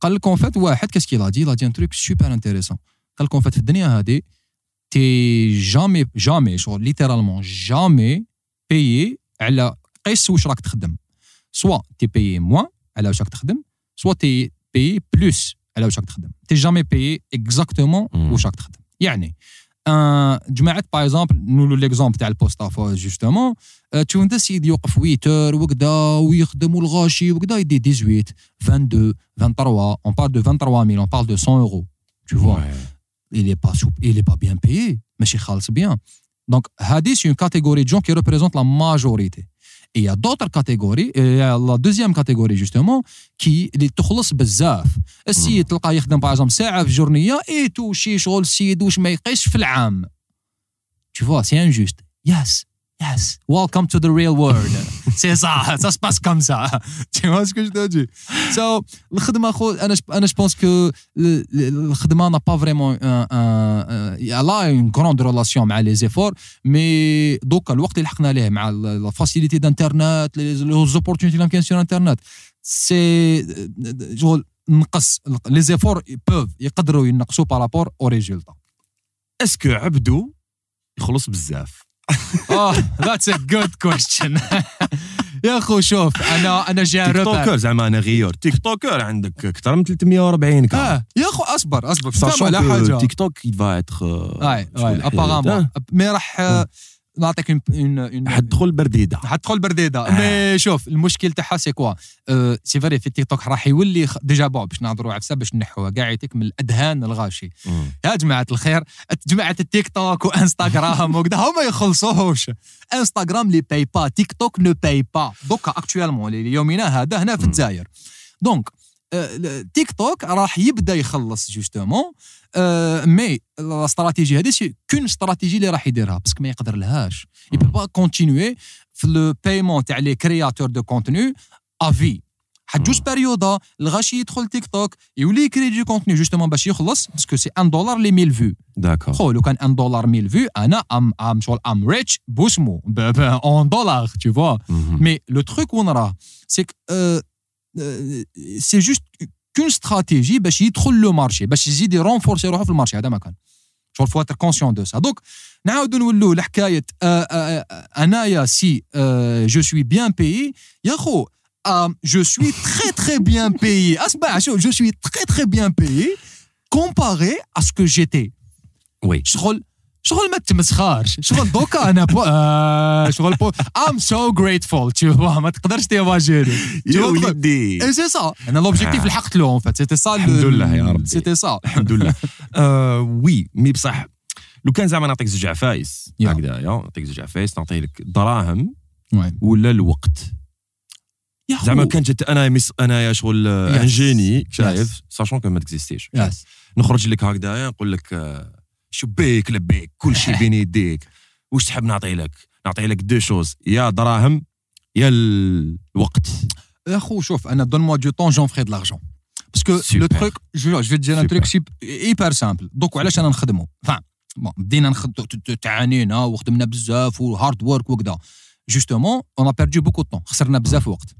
قال لك en fait واحد كاس qui l'a dit l'a dit un truc super intéressant قال لك en fait في الدنيا هذه t'es jamais jamais شغل littéralement jamais payé على قيس واش راك تخدم. soit t'es payé moins على واش راك تخدم soit t'es payé plus على واش راك تخدم. t'es jamais payé exactement مم. واش راك تخدم. يعني آه جماعة par exemple نقولوا l'exemple تاع البوستا vois justement آه تشوف انت السيد يوقف 8 heures وكذا ويخدم والغاشي وكذا يدي 18 22 23 on parle de 23 000 on parle de 100 euros. Tu vois il est pas soup- il est pas bien payé ماشي خالص bien. Donc هذه c'est une catégorie de gens qui représente la majorité. Et il y a d'autres catégories et il y a la deuxième catégorie justement qui اللي تخلص بزاف السيد تلقاه يخدم باغ اكزومبل ساعه في جورنيه اي تو شي شغل السيد واش ما يقيسش في العام tu vois c'est injuste yes yes. Welcome to the real world. *laughs* C'est ça. Ça se passe comme ça. Tu vois ce que je te dis? So الخدمه خو أنا أنا جو بونس كو الخدمه n'a pas vraiment elle a une grande relation مع les efforts mais دوكا الوقت اللي لحقنا ليه مع la facilité d'internet les opportunités اللي كاين sur internet c'est شغل نقص les efforts bof يقدروا ينقصوا par rapport au résultat est-ce que عبدو يخلص بزاف؟ آه that's a good question يا أخو شوف أنا أنا تيك جارب توكر زعما أنا غيور. تيك توكر عندك أكثر من 340 كا آه يا أخو أصبر أصبر. Sachant فهم على حاجة؟ تيك توك واي شكون واي الحياة؟ ابارامون مي راح نعطيك اون اون حتدخل برديدة. حتدخل برديدة. آه. مي شوف المشكل تاعها سي كوا أه سي فري في تيك توك راح يولي ديجا بون باش نهضروا عفسه باش نحوها كاع من الاذهان الغاشي. مم. يا جماعة الخير جماعة التيك توك وإنستغرام وكذا هما يخلصوهوش. Instagram les paye pas TikTok nous paye pas دوكا actuellement يومنا هذا هنا في. الجزائر. donc TikTok راح يبدأ يخلص justement آه، mais ال stratégie هذه c'est qu'une stratégie اللي راح يديرها parce que ما يقدر لهاش. يبي pas continuer في le paiement تاع les créateurs de contenu افي حتجوز مم. période الغاشي يدخل تيك توك يولي يكري des contenus justement باش يخلص parce que c'est 1 دولار les 1000 vues d'accord خو لو كان 1 دولار 1000 vues أنا I'm I'm شغل I'm rich بوسمو. اون دولار tu vois. Mhm. Mais le truc où on aura, c'est que euh, euh, c'est juste qu'une stratégie باش يدخل le marché باش يزيد يرونفورسي روحه في المارشي هذا ما كان شغل faut être conscient de ça donc نعاودوا نولوا لحكايه آه، آه، آه، انايا سي آه، je suis bien payé يا خو آه، je suis très très bien payé اسمع شوف je suis très très bien payé comparé à ce que j'étais وي شغل شغل ما تمسخرش. شغل دوكا أنا بو آه شغل بو ام سو جريتفول vois ما تقدرش تيفاجيني يا وليدي اي سي سا أنا لوبجيكتيف آه. لحقت له فات سيتي سا الحمد لله يا ربي. سيتي سا الحمد لله. *laughs* آه، وي مي بصح لو كان زعما نعطيك زوج عفايس يا. هكذايا نعطيك زوج عفايس نعطي لك دراهم. ولا الوقت. زعما كان جات أنا مس انايا شغل. انجيني شايف؟ ساشون كو ما تكزيستيش. يس نخرج لك هكذايا نقول لك آه، شبيك لبيك كل شيء *laughs* بين يديك. واش تحب نعطي لك؟ نعطي لك deux choses يا دراهم يا الوقت. يا خو شوف أنا donne-moi du temps j'en ferai de l'argent. parce que le Super. truc je je dire un. truc hyper simple دوك علاش أنا نخدمو enfin bon بدينا نخدمو تعانينا وخدمنا بزاف و hard work وكذا justement on a perdu beaucoup de temps خسرنا بزاف وقت.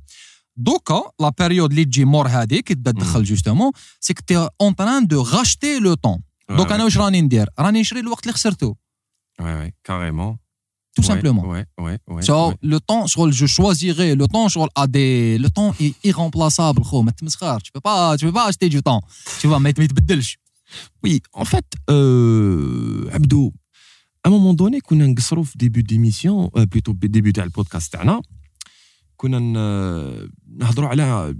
دوكا la période اللي تجي مور هذيك تبدأ تدخل justement c'est que t'es en train de racheter le temps دوك أنا واش راني ندير راني نشري الوقت اللي خسرته oui oui carrément tout simplement oui oui oui So, le temps, شغل je choisirais le temps, شغل à des, le temps est irremplaçable, خو ما تمسخرش. Tu peux pas, tu peux pas acheter du temps. Tu vois, ما يت- ما يتبدلش. oui en fait عبدو à un moment donné كنا نقصروا في début d'émission plutôt début تاع البودكاست تاعنا كنا ن- نهضروا على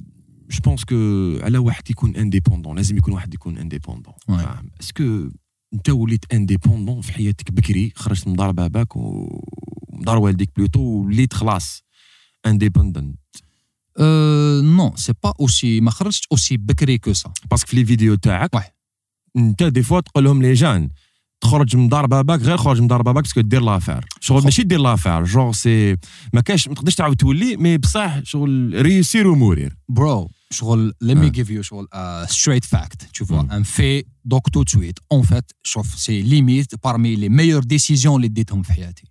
je pense que على واحد يكون indépendant لازم يكون واحد يكون indépendant. فاهم est-ce que انت وليت indépendant في حياتك بكري خرجت من دار باباك ومن دار والديك plutôt وليت خلاص Euh, non, c'est pas aussi, ما خرجتش aussi بكري que ça. parce que في les vidéos تاعك. انت des fois تقول لهم les gens تخرج من دار باباك غير خرج من دار باباك parce que دير l'affaire شغل. ماشي دير l'affaire genre c'est ما كاش ما تقدرش تعاود تولي mais بصح شغل réussir ou mourir Bro, شغل, let me Ouais. give you شغل a straight fact, tu vois, Mm. un fait, donc tout de suite. En fait, شوف, c'est limite parmi les meilleures décisions اللي ديتهم في حياتي.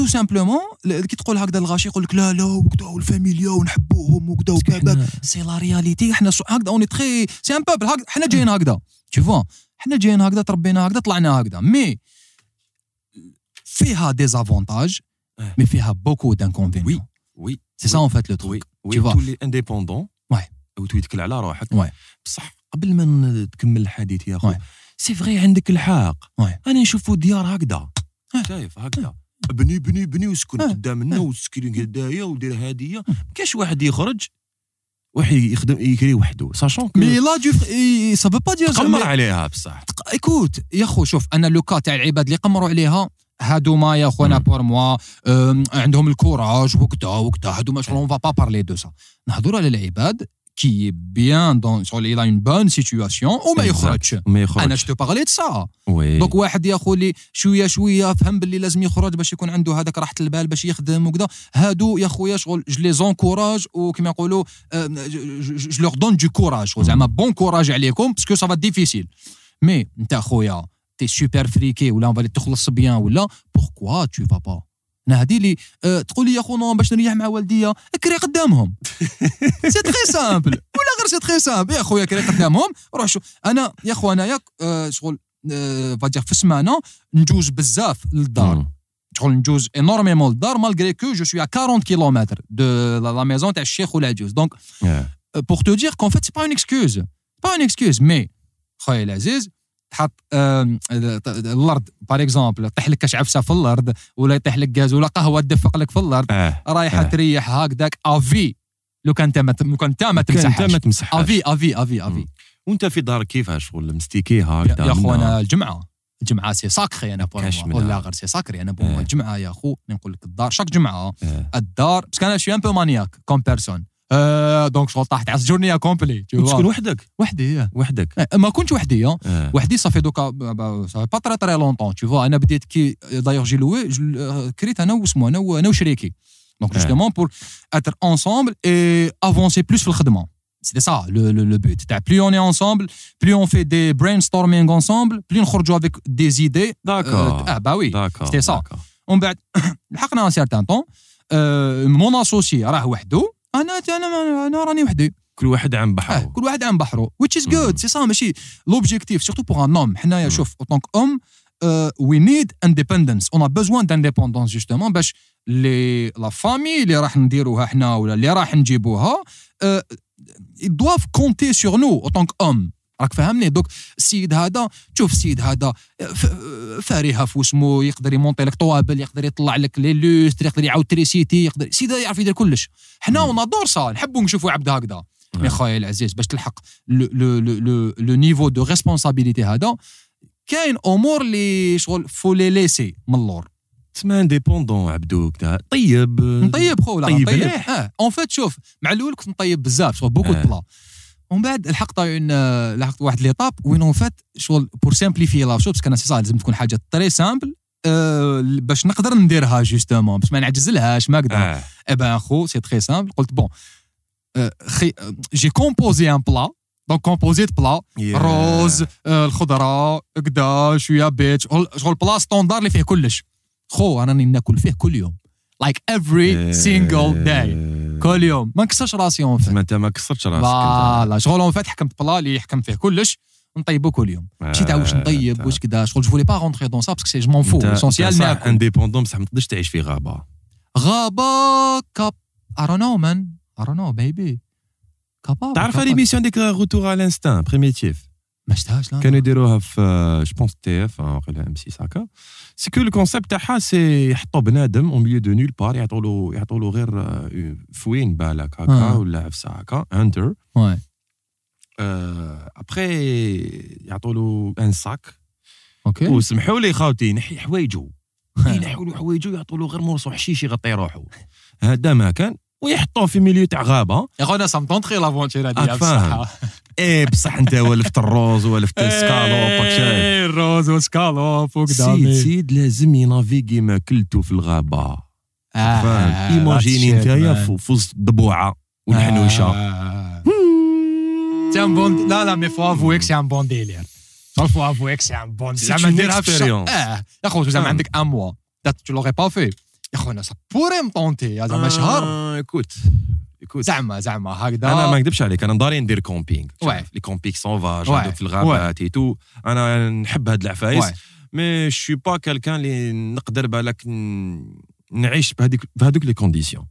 Tout simplement, ل- كي تقول هكذا الغاشي يقول لك لا لا وكذا والفاميليا ونحبوهم وكذا وباباك c'est la réalité إحنا سو- هكذا اوني تخي c'est un peuple حنا جايين هكذا vois حنا جايين هكذا تربينا هكذا طلعنا هكذا mais فيها des avantages آه. mais فيها beaucoup d'inconvénients oui c'est ça en fait le vrai truc oui. تولي indépendant Ouais. وتويتكل على روحك Ouais. بصح قبل ما تكمل الحديث يا Ouais. c'est vrai عندك الحق. أنا نشوفوا ديار هكذا. شايف هكذا بني بني بني وسكن. قدامنا وسكن هدايا ودير هدية ما كاش واحد يخرج واحد يخدم يكري وحده. sachant mais là-dessus ça veut pas dire تقمر عليها بصح. écoute يا خو شوف أنا le cas تاع العباد اللي قمروا عليها هادوما يا خونا. pour moi عندهم الكوراج وكذا وكذا. هادوما شغل on va pas parler de ça نهضروا على العباد qui bien donc شغل il a une bonne situation وما Exact. يخرجش أنا je parle de ça oui donc واحد يا خو اللي شوية شوية فهم باللي لازم يخرج باش يكون عنده هذاك راحة البال باش يخدم وكذا. هادو يا خويا شغل je les encourage وكما يقولوا je leur donne du courage زعما bon courage عليكم parce que ça va difficile mais انت خويا t'es super friqué ولا اون تخلص bien ولا pourquoi tu vas pas أنا هذه اللي أه تقول لي يا خو non باش نريح مع والديا كري قدامهم. c'est très simple ولا غير c'est très simple يا خويا كري قدامهم روح شو. أنا يا خو انايا أه شغل أه va dire في السمانه نجوز بزاف للدار. شغل نجوز énormément للدار malgré que je suis à 40 kilomètres de la maison تاع الشيخ والعجوز donc آه. pour te dire qu'en fait c'est pas une excuse. Pas une excuse mais خويا العزيز تحط الأرض par exemple طيح لك كاش عفسه في الأرض ولا يطيح لك غاز ولا قهوة تدفق لك في الأرض آه رايحة آه. تريح هكذاك à vie لو كان انت ما لو كان انت ما كان انت ما تمسحش تمسحهاش أفي أفي أفي افي. وأنت في دارك كيفاش شغل مستيكيها يا هكذا يا منها. خونا الجمعة الجمعة c'est sacré أنا pour. ولا غير c'est sacré أنا pour. آه. الجمعة يا خو نقول لك الدار chaque جمعة آه. الدار بس أنا je suis un peu maniaque comme personne donc شغل طاحت عس journée complète تكون وحدك. وحدي وحدك. ما كنتش وحدي آه. وحدي ça fait دوكا ça fait pas très très longtemps toutefois أنا بديت كي d'ailleurs j'ai loué كريت أنا واسمو أنا أنا وشريكي. donc justement pour être ensemble et avancer plus في الخدمه c'est ça le le but تاع بلي on est ensemble بلي on fait des brainstorming ensemble بلي نخرجوا avec des idées d'accord آه bah oui c'est ça ومن بعد لحقنا un certain temps mon associé راه وحده. أنا أنا أنا راني وحدي. كل واحد عن آه بحره كل واحد عن بحره. Which is good. سي سا ماشي l'objectif surtout pour un homme حنايا. شوف en tant qu'homme we need independence on a besoin d'indépendance justement باش les la famille اللي راح نديروها حنا ولا اللي راح نجيبوها doivent compter sur nous en tant qu'homme راك فاهمني دوك السيد هذا شوف السيد هذا فارهه في وسمو يقدر يمونطي لك tables يقدر يطلع لك لي le lustre يقدر يعاود l'électricité يقدر السيد هذا يعرف يدير كلش حنا مم. on adore ça نحبوا نشوفوا عبد هكذا mais نعم. خويا العزيز باش تلحق le niveau de responsabilité هذا كاين أمور اللي شغل faut les laisser من اللور تسمى indépendant عبدو طيب نطيب خو لا طيب مليح. en fait شوف مع الأول كنت نطيب بزاف شغل beaucoup آه. plat ومن بعد لحقت une لحقت واحد l'étape وين en fait شغل pour simplifier لا شوف parce que أنا c'est لازم تكون حاجة très simple آه باش نقدر نديرها justement باش ما نعجزلهاش ما نقدر آه Eh ben, gros, c'est très simple. قلت bon, euh, خي- un plat. Donc, composé de plat. Yeah. روز آه، الخضرة كدا شوية بيت شغل شغل plat standard اللي فيه كلش خو أنا راني ناكل فيه كل يوم like every single day آه. كل يوم. ما نكسرش راسي en fait انت ما كسرتش راسك. voilà. شغل en fait حكمت plat اللي يحكم فيه كلش. نطيبو كل يوم. ماشي تاع واش آه، نطيب واش كدا. شغل je voulais pas rentrer dans ça parce que si je m'en fous l'essentiel ناكل indépendant بصح ما تقدرش تعيش في غابة. غابة cap know man. I don't know maybe. capable تعرف. l'émission ديك retour à l'instinct primitif ما شفتهاش لا كانوا يديروها في je pense TF ولا M6 هكا. c'est que ال concept تاعها c'est يحطوا بنادم au milieu de nulle part يعطوا له يعطوا له غير فوين بالك هكا آه. ولا عفسه هكا hunter ouais ابخي يعطوا له un sac أوكي وسمحوا لي خاوتي ينحي حوايجو. *laughs* ينحوا له حوايجو يعطوا له غير morceau حشيش يغطي روحه هذا ما كان ويحطوه في milieu تاع غابة. يا خونا ça me tenterait l'aventure هذه. إيه بصح أنت ولفت الروز ولفت السكالوب راك شايف إيه، الروز وسكالوب وكذا سيد سيد لازم ينافيكي ما كلتو في الغابة. آه، فاهم إيماجيني نتايا في وسط الضبوعه والحنوشه c'est un bon لا لا mais faut avouer que c'est un bon délire faut avouer que c'est un bon زعما نديرها في الشهر. آه يا خو زعما. عندك un mois tu l'aurais pas fait يا خونا ça pourrait me tenter زعما شهر آه، écoute زعما زعما هكذا أنا ما نكذبش عليك أنا داري ندير camping. les camping. هذوك في الغابات et tout أنا نحب هاد العفايس. mais je suis pas quelqu'un اللي نقدر بالك نعيش بهذيك بهذوك les conditions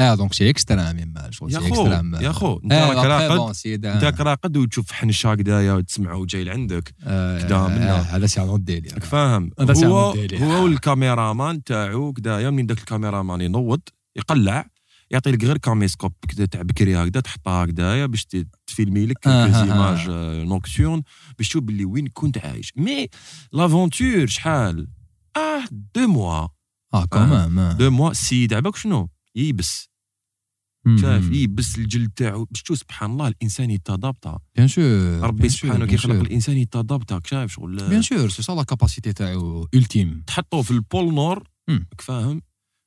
آه donc c'est extrême شغل يا c'est خو extrême يا خو انت راك راقد انت راك راقد وتشوف حنشه هكذايا وتسمعه جاي لعندك آه، كدا منا. آه، هذا c'est un délire راك فاهم هو. هو والكاميرامان تاعو كدايا منين داك الكاميرامان ينوض يقلع يعطي لك غير caméscope تاع بكري هكذا تحطها هكدايا باش تفيلمي لك آه، quelques آه، آه. زيماج باش تشوف باللي وين كنت عايش. mais l'aventure شحال؟ آه deux mois آه quand même deux mois السيد عباك شنو؟ ييبس. شايف ييبس الجلد تاعو. باش تشوف سبحان الله الإنسان يتضابط bien sûr ربي سبحانه كي خلق الإنسان يتضابط شايف شغل. bien sûr c'est ça la capacité تاعو ultime. تحطوه في ال pôle nord فاهم؟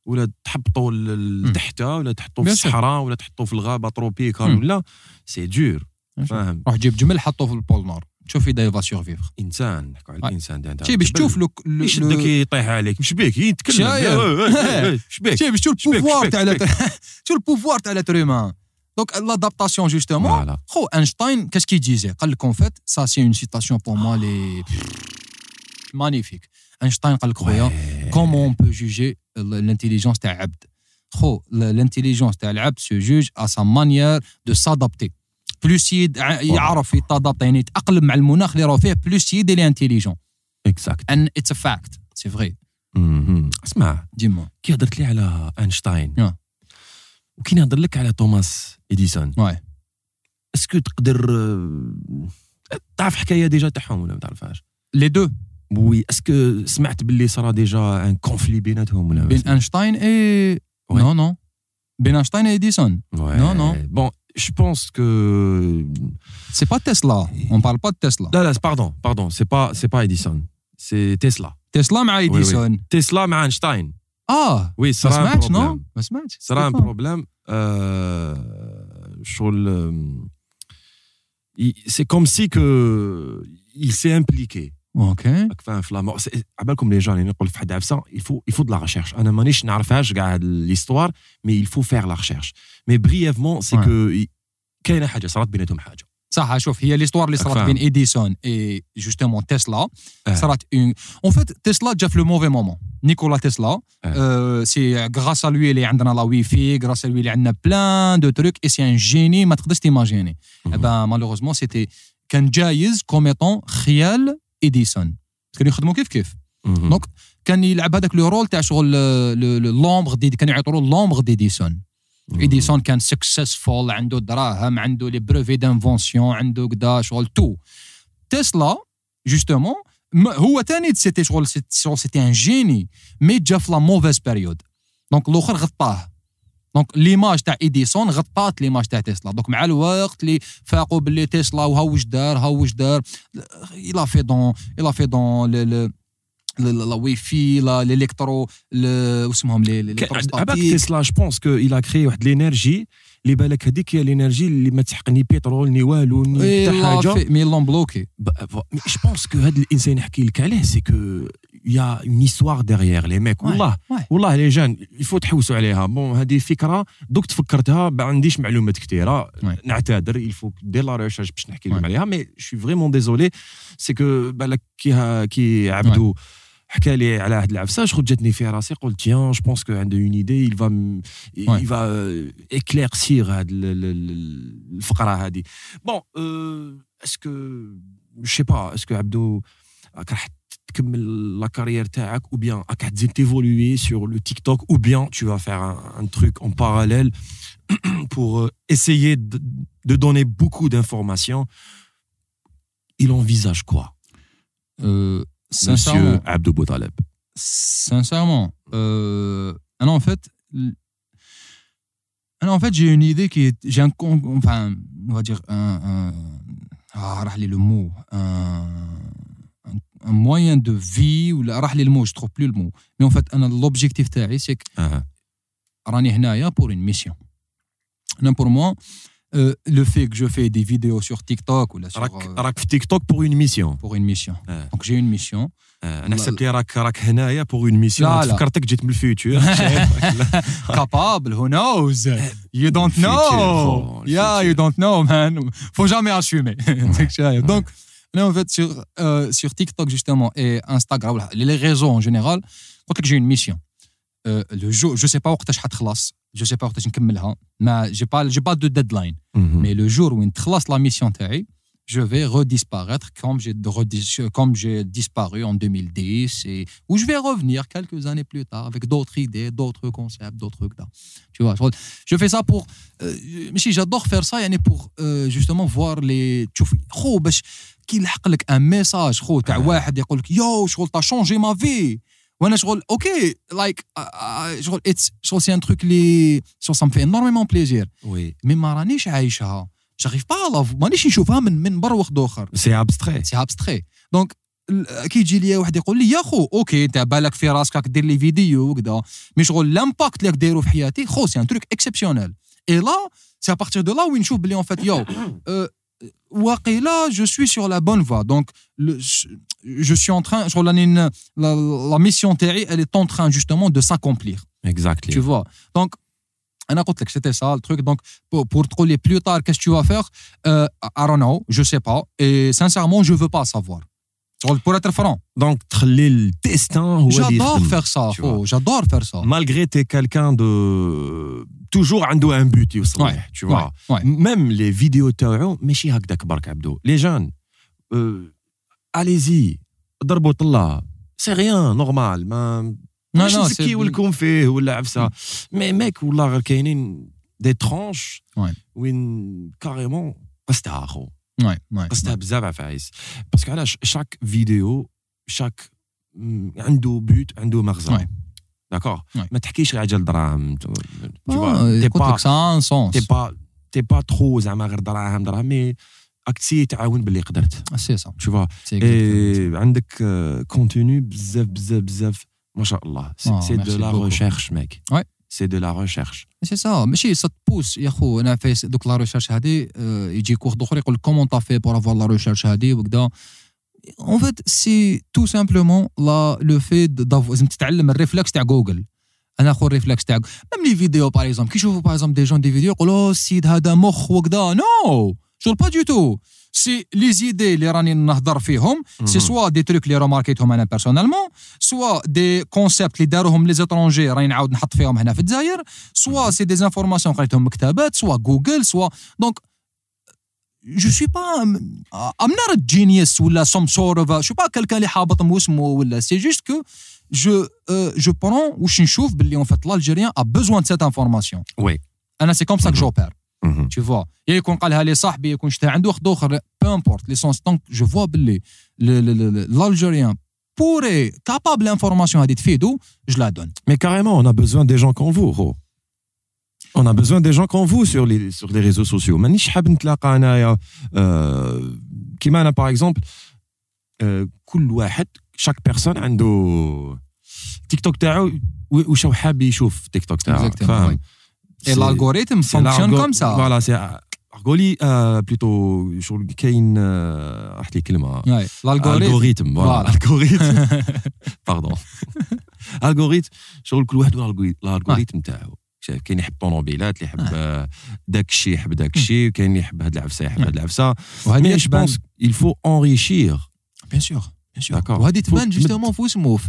ولا تحبطوا ل- مم. لتحته ولا تحطوه في. الصحراء ولا تحطوه في الغابة tropicale. ولا. c'est dur فاهم. روح جيب جمل حطوه في ال pôle nord شوف إذا il va survivre إنسان نحكوا على Ouais. الإنسان ده شي باش تشوف لو يشدك يطيح عليك؟ مش بيك؟ يتكلم شايف؟ إيش بيك؟ شي باش تشوف شبيك- ال pouvoir شبيك- تاع شبيك. شوف ال pouvoir تاع l'être humain donc l'adaptation justement خو اينشتاين كاش qu'il disait قال لك en fait ça c'est une citation pour moi elle est magnifique اينشتاين قال لك خويا comment on peut juger l'intelligence تاع عبد خو l'intelligence تاع العبد se juge à sa manière de s'adapter. plus يد ع- يعرف يتادابت يعني يتاقلم مع المناخ اللي راه فيه plus يد il est intelligent exact and it's a fact c'est vrai اسمع ديما كي هضرت لي على اينشتاين آه. وكي نهضر لك على توماس اديسون ouais est-ce que تقدر آه، تعرف حكايه déjà تاعهم ولا ما تعرفهاش les deux oui est-ce que سمعت باللي صرا déjà un conflit بيناتهم ولا بين اينشتاين اي Ouais. non non بين اينشتاين et اديسون Non, non. Bon, je pense que c'est pas تسلا on parle pas تسلا là là pardon pardon. C'est pas c'est pas Edison. C'est Tesla. تسلا مع oui. اديسون تسلا مع اينشتاين آه oui ما صرا سمعتش un problème ما سمعتش صرا un كيفاه؟ problème آه، شغل c'est comme c'est que il s'est impliqué. أوكي راك فاهم في الأمور عبالكم les jeunes يعني نقول في واحد عفسه il faut il faut de la recherche أنا مانيش نعرفهاش كاع هاد l'histoire mais il faut faire la recherche mais brièvement c'est Ouais. كو كاينة حاجة صارت بيناتهم حاجة صح شوف هي l'histoire اللي صارت فاهم. بين ايديسون et justement تسلا آه. صارت en en fait تسلا جا في le mauvais moment نيكولا تسلا آه. c'est grâce à lui اللي عندنا la wifi grâce à lui اللي عندنا plein de trucs et c'est un génie ما تقدرش t'imaginer مهم. ben malheureusement c'était كان جايز comme étant خيال ايديسون كانوا يخدموا كيف كيف. donc كان يلعب هذاك le rôle تاع شغل l'ombre de كانوا يعيطوا l'ombre d'Edison. ايديسون كان successful عنده دراهم عنده les brevets d'invention عنده كدا شغل tout. تسلا justement هو تاني c'était شغل c'était un génie mais جا في la mauvaise période donc الآخر غطاه. donc l'image تاع ايديسون غطات l'image تاع تسلا donc مع الوقت اللي فاقوا باللي تسلا وها واش دار ها واش دار il a fait dans il a fait dans la wifi la l'électro واسمهم les عباك l'électrostatique تسلا je pense que a créé واحد l'énergie اللي بالك هذيك هي l'énergie اللي ما تسحق ni بترول ni والو ni حتى حاجة mais l'ont bloqué je pense que هذا الانسان يحكي لك عليه c'est que y a une histoire derrière les mecs والله واي. والله les gens il faut تحوسوا عليها bon هذه فكره دوك تفكرتها ما عنديش معلومات كثيره واي. نعتذر يفو دير la recherche باش نحكي لكم واي. عليها mais je suis vraiment désolé c'est que بالك كي ها- كي عبدو حكى لي على هاد العفسه شغل جاتني في راسي قلت tiens je pense que عنده une idée il va m- Ouais. il va éclaircir هاد ال- ال- ال- الفقره هذه bon est-ce que je sais pas est-ce que عبدو راك راح تكمل لا كارير تاعك ou bien راك تزيد تيفولوي sur le TikTok ou bien tu vas faire un, un truc en parallèle *clears throat* pour euh, essayer de, de donner beaucoup d'informations il envisage quoi Sincèrement, monsieur Abdou Boutaleb sincèrement, euh, alors en fait, l- alors en fait, j'ai une idée qui est, j'ai un, con- enfin, on va dire un, un ah, راه le mot, un, un, un moyen de vie ou là, راه le mot, je trouve plus le mot. Mais en fait, أنا l'objectif تاعي c'est que آه. راني هنايا pour une mission. Non, pour moi, euh, le fait que je fais des vidéos sur TikTok ou là sur راك euh, راك في تيك توك pour une mission pour une mission. آه. Donc j'ai une mission. آه. انا لا- حسبت لي راك راك هنايا pour une mission لا، لا. فكرتك جيت من الفيوتشر capable, who knows? You don't futur, know. oh, Yeah, futur. you don't know, man. Faut jamais assumer. C'est que ça. *laughs* Donc, Là, en fait, sur, euh, sur TikTok, justement, et Instagram, les réseaux en général, quand j'ai une mission, euh, le jour, je ne sais pas où je vais je ne sais pas où je vais hein, mais je n'ai pas, pas de deadline. Mm-hmm. Mais le jour où je la mission, je vais redisparaître comme j'ai, disparu en 2010, et où je vais revenir quelques années plus tard avec d'autres idées, d'autres concepts, d'autres trucs. Tu vois, je fais ça pour. Euh, j'adore faire ça, pour euh, justement voir les. Oh, bah, كي يلحق لك un message خو تاع آه. واحد يقول لك yo شغل t'as changé ma vie وأنا شغل okay like شغل it's شغل c'est un truc اللي شغل me fait énormément plaisir. Oui. mais ما رانيش عايشها. j'arrive pas مانيش نشوفها من من بر وقت آخر. C'est abstrait. c'est abstrait donc كي يجي لي واحد يقول لي يا خو okay انت بالك في راسك راك دير les vidéos وكذا mais شغل l'impact اللي راك دايرو في حياتي خو c'est un truc exceptionnel et là سي ا بارتير دو لا وين نشوف بلي اون فات يو *coughs* euh, واقيلا جو سوي سور لا بون فوا دونك جو سوي ان تران شغل راني ن- لا لا ميسيون تاعي elle est en train justement de s'accomplir exactly tu vois. Donc, أنا قلت لك c'était ça le truc donc pour, pour تقول لي plus tard qu'est-ce que tu vas faire euh, I don't know je sais pas et sincèrement je veux pas savoir شغل pour être franc donc تخلي الديستان هو اللي j'adore يخدم. faire ça tu oh, j'adore faire ça malgré t'es quelqu'un de toujours عنده un but يوصل Ouais, له tu vois ouais, ouais. même les vidéos تاعو ماشي هكذاك برك عبدو les jeunes euh, allez-y ضربوا طلع سي ريان نورمال ما non مش non نسكيو c'est لكم فيه ولا عفسه مي ميك والله غير كاينين دي ترونش Ouais. وين كاريمون قصتها اخو ouais, ouais, قصتها بزاف عفايس باسكو علاش شاك فيديو chaque م- عنده but عنده مغزى Ouais. d'accord Ouais. ما تحكيش غير على دراهم tu Ah, vois t'es قلت pas لك ça a un sens t'es pas t'es pas trop زعما غير دراهم دراهم mais راك t'essayer تعاون باللي قدرت c'est ça. Tu vois? C'est exactement ça. et عندك contenu بزاف بزاف بزاف ما شاء الله آه، c'est de merci la beaucoup. recherche mec Ouais. c'est de la recherche سي سا ماشي ça bosse يا خو أنا في دوك la recherche هادي آه، يجيك واحد اخر يقول comment t'as fait pour avoir la recherche هادي وكذا en fait c'est tout simplement là le fait d'av- لازم تتعلم ال réflexe تاع جوجل أنا خو ال réflexe تاع même les vidéos par exemple كي يشوفوا par exemple des gens des vidéos يقولوا السيد هذا مخ وكذا non شغل pas du tout c'est les idées اللي راني نهضر فيهم c'est soit des trucs اللي روماركيتهم أنا personnellement soit des concepts اللي داروهم les étrangers راني نعاود نحط فيهم هنا في الجزائر soit c'est des informations قريتهم مكتبات soit جوجل soit donc je suis pas I'm not genius ولا some sort of je suis pas quelqu'un اللي حابط موسمه ولا c'est juste que je je prends واش نشوف باللي en fait l'Algérien a besoin de cette information ouais أنا c'est comme ça Mhm. j'opère tu vois يا يكون قالها لي صاحبي يكون شتها عنده واحد اخر peu importe l'essence donc je vois باللي l'Algérien pourrait capable l'information هذه تفيدو je la donne Mais carrément, on a besoin des gens comme vous, gros. On a besoin des gens comme vous sur les, sur les réseaux sociaux. مانيش حاب نتلاقى انايا آه، كيما أنا par exemple et l'algorithme fonctionne comme ça. voilà c'est قولي plutôt شغل كاين آه، راحت لي كلمه Voilà. algorithme pardon algorithme شغل كل واحد ال algorithme تاعو شايف كاين يحب طوموبيلات اللي يحب آه، داك الشيء يحب داك الشيء كاين اللي يحب هاد العفسه يحب هاد العفسه وهذه je pense faut enrichir. bien sûr bien sûr. وهذه تبان justement في اسمه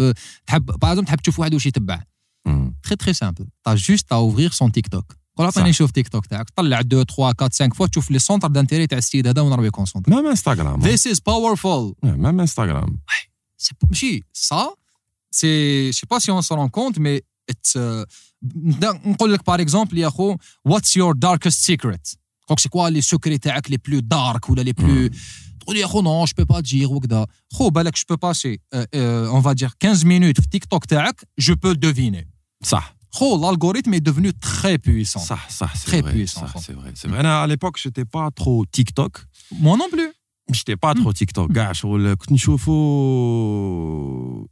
تحب par تحب تشوف واحد واش يتبع مم. très très simple t'as juste t'as ouvrir son TikTok قول صح. عطيني نشوف تيك توك تاعك طلع 2 3 4 5 voilà تشوف les centres d'intérêt تاع السيد هذا وين راه ي concentrer même Instagram This is powerful. même Instagram c'est pas- ماشي ça c'est je sais pas si on se rend compte mais it's uh, نبدا نقول لك par exemple يا خو what's your darkest secret? donc c'est quoi les secrets تاعك les plus dark ولا les plus تقول يا خو non je peux pas دير وكذا خو بالك je peux passer on va dire 15 minutes في تيك توك تاعك je peux deviner صح خو l'algorithme est devenu très puissant. صح صح Très c'est vrai puissant, صح quoi. c'est vrai c'est vrai أنا على l'époque j'étais pas trop TikTok moi non plus. جيتي pas trop تيك توك كاع شغل كنت نشوفو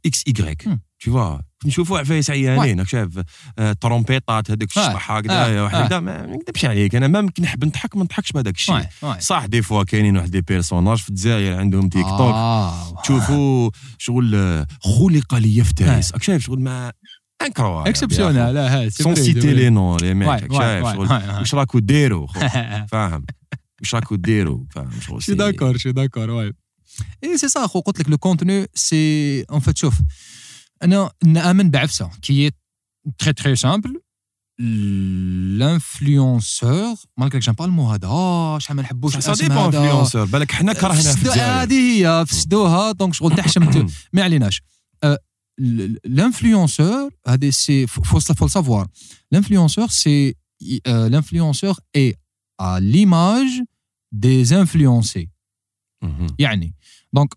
إكس ايغريك مم. tu vois كنت نشوفو عفايس عيانين راك شايف آه، ترومبيطات هذوك في آه، الشطح آه، هكذا واحد آه. هكذا ما ما نكذبش عليك أنا ما نحب نضحك ما نضحكش بهذاك الشيء ouais ouais. صح des fois كاينين واحد des personnages في الجزائر عندهم تيك توك ah, تشوفوا شغل آه، خلق لي في تاريس راك شايف شغل ما incroyable exceptionnel لا هاد سون سيتي لي non les mecs راك Ouais, ouais, شايف ouais, شغل ouais, ouais. واش راكو ديروا خو فاهم واش راكو ديروا فاهم شغل Je suis d'accord, je suis d'accord, ouais. Et c'est ça, قلت لك le contenu, c'est en fait شوف أنا نامن بعفسة كي هي très très simple l'influenceur ما قلت لك j'aime pas المو هذا آه شحال ما نحبوش ça الاسم dépend هذا influenceur بالك حنا كرهنا في فسدو- الجزائر هذه هي فسدوها donc شغل تحشم ما عليناش Euh, l- l'influenceur هذه si faut faut le savoir. L'influenceur c'est euh, l'influenceur est à l'image des influencés. مهم. يعني donc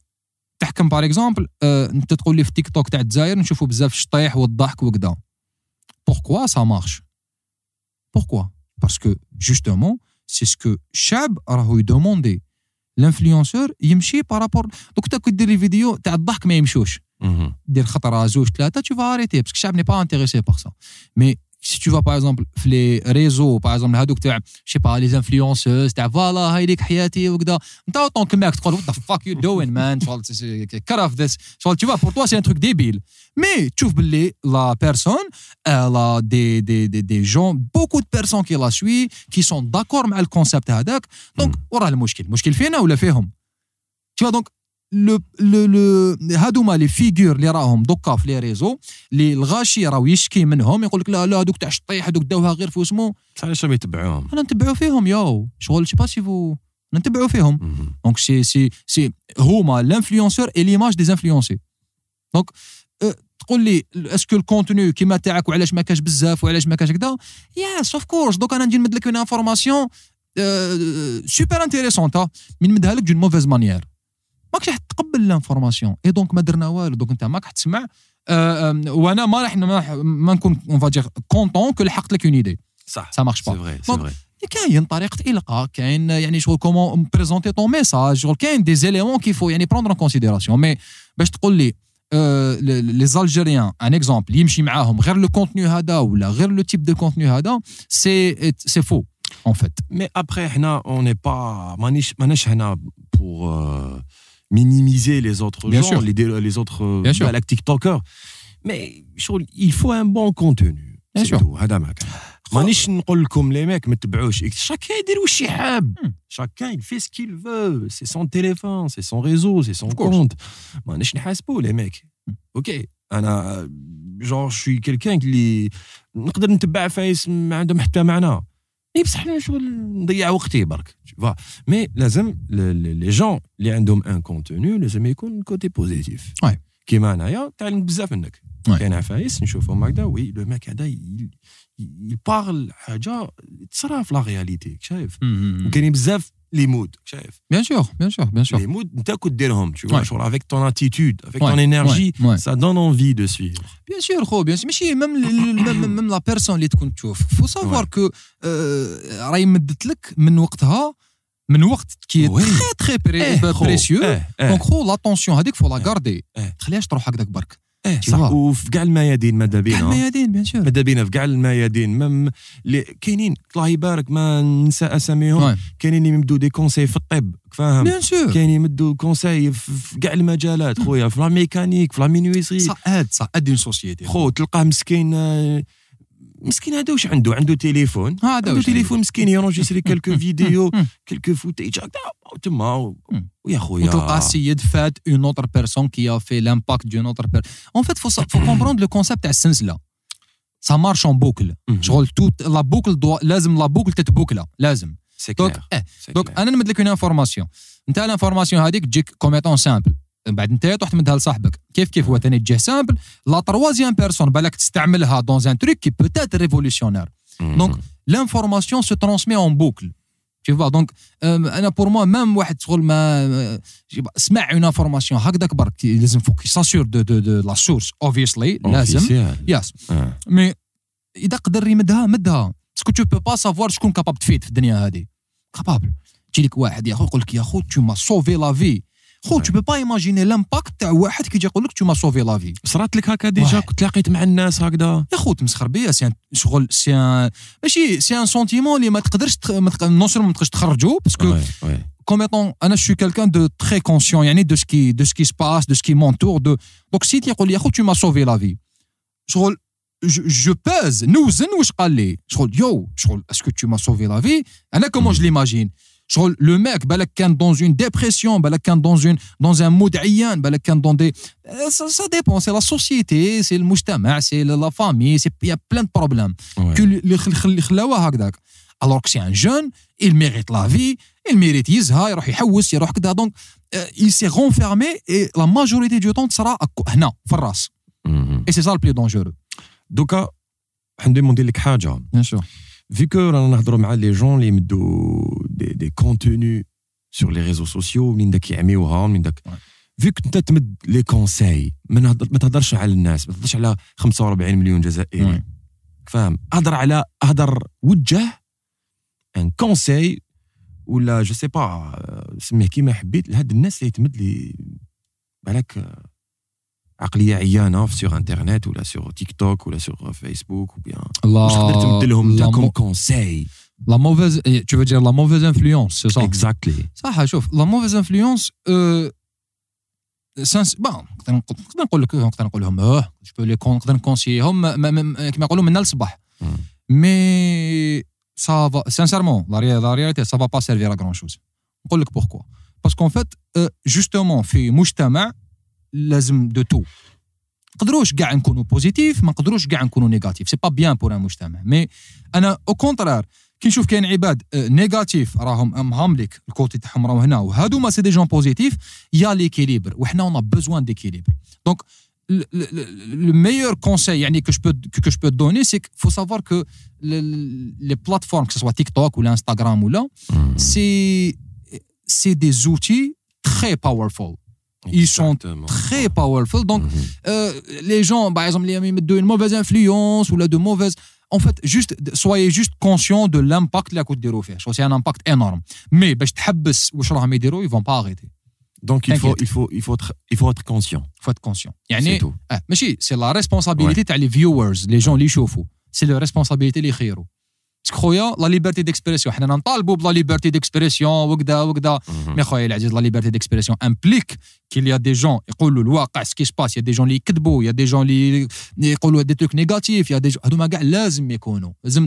تحكم par exemple انت تقول لي في تيك توك تاع الجزائر نشوفوا بزاف الشطيح والضحك وكذا pourquoi ça marche pourquoi parce que justement c'est ce que الشعب راهو يدوموندي ال influenceur يمشي par rapport دوك انت كي دير les vidéos تاع الضحك ما يمشوش مهم. دير خطره زوج ثلاثه tu vas arrêter parce que الشعب n'est pas intéressé par ça mais si tu vas par exemple في لي ريزو par exemple هذوك تاع شي با لي انفلونسوز تاع فوالا هاي ليك حياتي وكذا انت اوتون كماك تقول what the fuck you doing man شغل كراف ذس شغل tu vois pour toi c'est un truc débile mais تشوف باللي la personne elle a des des des des gens beaucoup de personnes qui la suivent qui sont d'accord مع الكونسيبت هذاك دونك وراه المشكل المشكل فينا ولا فيهم tu vois donc لو لو لو هادوما لي فيغور اللي راهم دوكا في لي ريزو اللي الغاشي راهو يشكي منهم يقول لك لا لا هذوك تاع الشطيح هذوك داوها غير في بصح علاش ما يتبعوهم؟ أنا نتبعوا فيهم ياو. شغل c'est pas c'est faux نتبعوا فيهم. donc c'est c'est c'est هما l'influenceur est l'image des influencés donc تقول لي est-ce que ال contenu كيما تاعك وعلاش ما كاش بزاف وعلاش ما كاش كذا yes of course دوك أنا نجي نمد لك une information super intéressante من نمدها لك d'une mauvaise manière ماكش راح تقبل l'information et donc ما درنا والو. دونك انت ماك راح تسمع أه، أم، وأنا ما راح ما, نكون on va dire content que لحقت لك une idée صح. Ça marche pas. c'est vrai c'est vrai كاين طريقة إلقاء كاين يعني شغل comment présenter ton message شغل كاين des éléments qu'il faut يعني prendre en considération mais باش تقول لي آه، les Algériens un exemple يمشي معاهم غير le contenu هذا ولا غير le type de contenu هذا c'est c'est faux en fait mais ابخي حنا اون ني با مانيش ماناش هنا بور minimiser les autres Bien gens, sûr. les, dé- les autres euh, Bien sûr. بالك TikTokers. Mais شغل il faut un bon contenu. Bien C'est sûr. tout. هذا ما كان. مانيش نقول لكم les mecs ما تبعوش chacun يدير واش يحب. Hmm. Chacun il fait ce qu'il veut. C'est son téléphone, c'est son réseau, c'est son Of course. compte. مانيش نحاسبو les mecs. Hmm. Ok. أنا genre je suis quelqu'un اللي نقدر نتبع فايس ما عندهم حتى معنى. إي بصح أنا شغل نضيع وقتي برك vois. mais لازم les jeunes اللي عندهم un contenu لازم يكون côté positif. كيما أنايا تعلم بزاف منك. كاين عفايس نشوفهم هكذا oui le mec هذا يبارل حاجة تصرا في la réalité شايف وكاينين بزاف les modes شايف bien sûr bien sûr bien sûr les modes انت كنت ديرهم tu vois Ouais. شغل avec ton attitude avec Ouais, ton énergie ouais. ça donne envie de suivre bien sûr خو bien sûr ماشي même même même la personne اللي تكون تشوف faut savoir Ouais. que راهي مدت لك من وقتها من وقت كي Oui. très très خو. précieux إيه، إيه. donc خو l'attention هذيك faut la garder إيه. تخليهاش تروح هكذاك برك إيه، صح. وفي كاع الميادين ماذا كاع بينا الميادين bien sûr ماذا بينا في كاع الميادين مم كاينين الله يبارك ما ننسى اساميهم. كاينين اللي يمدوا des conseils في الطب فاهم bien sûr كاين يمدوا conseils في كاع المجالات خويا في la mécanique في la menuiserie ça aide ça aide une société خو تلقاه مسكين آه، مسكين هذا واش عنده؟ عنده تليفون. هذا عنده تليفون مسكين يونجيستري *laughs* quelques vidéos. quelques footages تما. ويا خويا. وتلقى السيد فات une autre personne qui fait l'impact d'une autre personne en fait faut faut comprendre le concept تاع السلسله ça marche en boucle. شغل toute la boucle لازم la boucle تتبوكلا لازم c'est donc آه donc. أنا نمد لك une information انت ال information هذيك تجيك comme étant simple من بعد انت تروح تمدها لصاحبك كيف كيف هو ثاني تجيه simple la troisième personne بالك تستعملها dans un truc qui peut être révolutionnaire. donc se transmet en boucle. Tu vois, donc, euh, أنا pour moi, même واحد شغل ما سمع une information. هكذاك برك. لازم فوق يساسور de de de la source obviously لازم. yes آه. mais إذا قدر يمدها مدها. parce que tu peux pas savoir شكون capable تفيد في الدنيا هذه. capable تجي لك واحد يا خو يقول لك يا خو tu m'as sauvé la vie خو tu peux imaginer l'impact تاع واحد كي يجي يقول لك tu m'as sauvé la vie صرات لك هكا déjà. كنت تلاقيت مع الناس هكذا يا خو تمسخر بيا c'est شغل c'est ماشي c'est un sentiment اللي ما تقدرش. ما. non sûrement ما تقدرش تخرجو parce que comme étant أنا je suis quelqu'un de très conscient يعني de ce qui de ce qui se passe de ce qui m'entoure de donc si تيقول لي يا خو tu m'as sauvé la vie شغل je, je pèse نوزن واش قال لي شغل يو شغل est-ce que tu m'as sauvé la vie أنا comment je l'imagine شغل لو ميك بالك كان dans une dépression بالك كان dans une dans un mood عيان بالك كان dans des ça, ça dépend c'est la société c'est المجتمع c'est la famille c'est il y a plein de problèmes Ouais. que اللي خل- خل- اللي خلاوه هكذاك alors que c'est un jeune il mérite la vie il mérite يزهى يروح يحوس يروح كذا donc euh, il s'est renfermé et la majorité du temps تصرا أكو- هنا في الراس Mhm. et c'est ça le plus dangereux دوكا حندير لك حاجه bien sûr Vu que رانا نهضروا مع les jeunes اللي يمدوا دي, des contenus sur les réseaux sociaux منين داك يعميوها منين داك vu que انت تمد لي conseils ما تهضرش على الناس ما تهضرش على 45 مليون جزائري. فاهم هضر على هضر وجه un conseil ولا je sais pas سميه كيما حبيت لهاد الناس اللي تمد لي بالك عقليه عيانه في sur انترنت ولا sur تيك توك ولا sur فيسبوك وبيان واش تقدر تمد لهم انت la, comme mo- conseil la mauvaise eh, tu veux dire la mauvaise influence c'est ça? exactly صح شوف la mauvaise influence euh, sens bon نقدر نقول نقدر نقول لك نقدر نقول لهم آه je peux les con- نقدر نكونسيهم ما- ما- ما- كما يقولوا من الصباح مم. mais ça va sincèrement la ré- la réalité ça va pas servir à grand chose نقول لك pourquoi parce que en fait justement في مجتمع لازم de tout نقدروش كاع نكونوا positifs ما نقدروش كاع نكونوا négatifs c'est pas bien pour un مجتمع mais أنا au contraire كي نشوف كاين عباد آه، négatifs راهم مهاملك ال côté تاعهم راهو هنا وهادو c'est des gens positifs y a l'équilibre وحنا on a besoin d'équilibre donc le meilleur conseil يعني que je peux que je peux te donner c'est qu'il faut savoir que le- les plateformes que ce soit TikTok ou l'Instagram ou là c'est c'est des outils très powerful. Ils sont très powerful donc euh, les gens par exemple les mettent de une mauvaise influence ou là de mauvaise en fait juste soyez juste conscient de l'impact اللي راكم ديروا فيه شو c'est un impact énorme mais باش تحبس واش راهم يديروا ils vont pas arrêter دونك il faut T'inquiète. il faut il faut être il faut être conscient faut être conscient c'est يعني tout آه ماشي سي لا ريسبونسابيلتي تاع لي فيورز لي جون اللي يشوفوا c'est leur responsabilité اللي يخيروا parce que خويا la liberté d'expression حنا نطالبوا ب la liberté d'expression وكذا وكذا mais خويا العزيز la liberté d'expression implique qu'il y a des gens يقولوا الواقع ce qui se passe y a des gens اللي يكذبوا y a des gens اللي يقولوا des trucs négatifs y a des gens هذوما كاع لازم يكونوا. لازم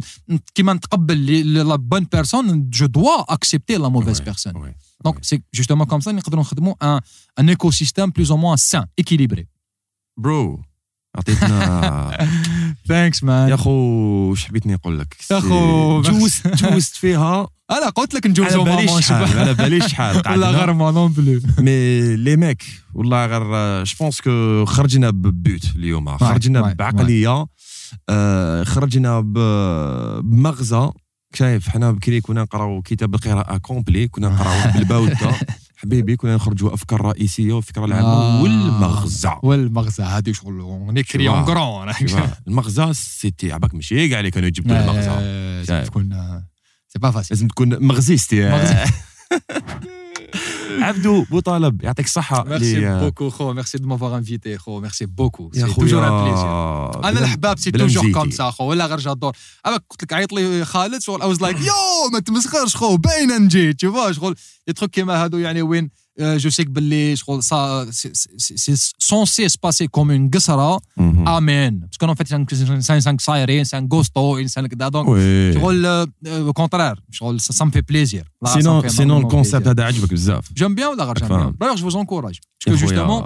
كيما نتقبل la bonne personne je dois accepter la mauvaise personne. donc c'est justement comme ça نقدروا نخدموا un un écosystème plus ou moins sain équilibré bro عطيتنا thanks يا man خو واش حبيتني نقول لك؟ يا خو، *laughs* جوزت جوزت فيها. أنا قلت لك على نجوزو un moment شحال على باليش شحال *laughs* قعدنا. غير moi non plus mais les mecs والله غير je pense que خرجنا ب but اليوم. خرجنا بعقلية. آه، خرجنا بمغزى. شايف حنا بكري كنا نقراو كتاب القراءة complet كنا نقراو بالباودة. *laughs* حبيبي كنا نخرجوا أفكار رئيسية والفكرة العامه آه. والمغزى والمغزى هذه شغل نكري اون؟ كرون المغزى c'était عباك ماشي كاع اللي كانوا يجبدوا المغزى لازم. تكون c'est pas facile لازم تكون مغزيستي مغزي. *laughs* عبدو بوطالب يعطيك الصحة merci beaucoup خو merci de m'avoir invité خو merci beaucoup c'est toujours un plaisir أنا الحباب c'est toujours. comme ça خو ولا غير j'adore أنا قلت لك عيط لي خالد شغل I was like yo ما تمسخرش خو باينة نجي. تشوفا شغل. les trucs كيما هادو يعني وين je sais que باللي شغل ça c'est censé se passer comme une قصره مهم. امين parce que en fait انسان انسان صايرين انسان غوستو انسان كذا donc oui شغل au contraire شغل ça me fait plaisir sinon sinon ال concept هذا عجبك بزاف j'aime bien ولا غير j'aime فاهم. bien d'ailleurs je vous encourage يا parce que خويا، justement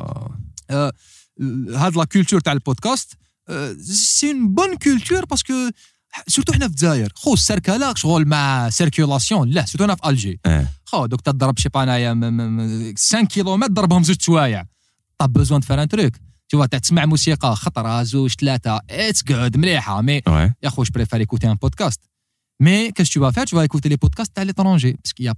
هاد la culture تاع البودكاست c'est une bonne culture parce que surtout حنا في الجزائر. خو السركله شغل مع circulation. Là surtout هنا في ألجي. آه خو دوك تضرب je sais pas انايا 5 كيلومتر ضربهم زوج سوايع t'as besoin de faire un truc تشوف تسمع موسيقى خطرة زوج ثلاثة. it's good مليحة. mais. يا خو je préfère écouter un podcast. Mais qu'est-ce que tu vas faire tu vas écouter les podcasts à l'étranger. Parce qu'il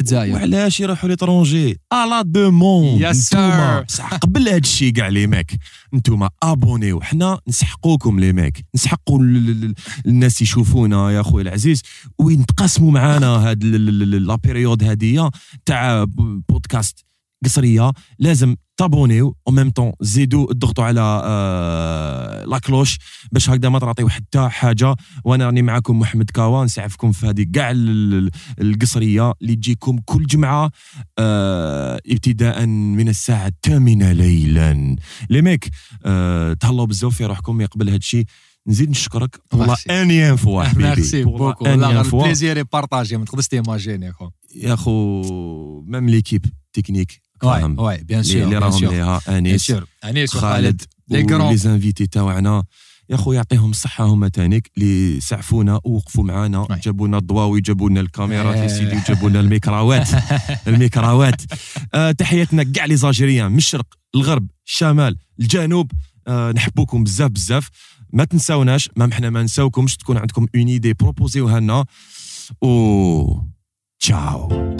في الجزائر وعلاش يروحوا l'étranger؟ la demande sir. صح قبل هذا الشيء كاع les mecs نتوما abonnez حنا نسحقوكم les mecs نسحقوا ال- ال- ال- الناس يشوفونا يا خويا العزيز. ويتقاسموا معانا هاد ال- ال- ال- la période هادية تاع بودكاست قصرية لازم تابونيو au même temps زيدوا اضغطوا على آه la cloche باش هكذا ما تعطيو حتى حاجة. وأنا راني معكم محمد كاوا نسعفكم في هذه كاع ال- ال- القصرية اللي تجيكم كل جمعة آه ابتداء من الساعة الثامنة ليلا. les mecs؟ آه تهلاو بزاف في روحكم يقبل هذا الشيء نزيد نشكرك. والله. une fois *laughs* حبيبي. merci beaucoup والله ال plaisir partagé ما تقدرش تيماجيني يا خو يا خو même l'équipe technique فاهم ouais bien sûr اللي راهم ليها أنيس أنيس خالد وخالد les invités تاعنا يا خو يعطيهم الصحة هما تانيك. اللي سعفونا ووقفوا معانا. جابوا لنا الضواوي جابوا لنا الكاميرات يا إيه. سيدي وجابوا لنا الميكراوات. *laughs* الميكراوات. آه تحياتنا كاع les Algériens. من الشرق الغرب الشمال الجنوب. آه نحبوكم بزاف بزاف. ما تنساوناش ما حنا ما نساوكمش تكون عندكم اون ايدي بروبوزيوها لنا و تشاو.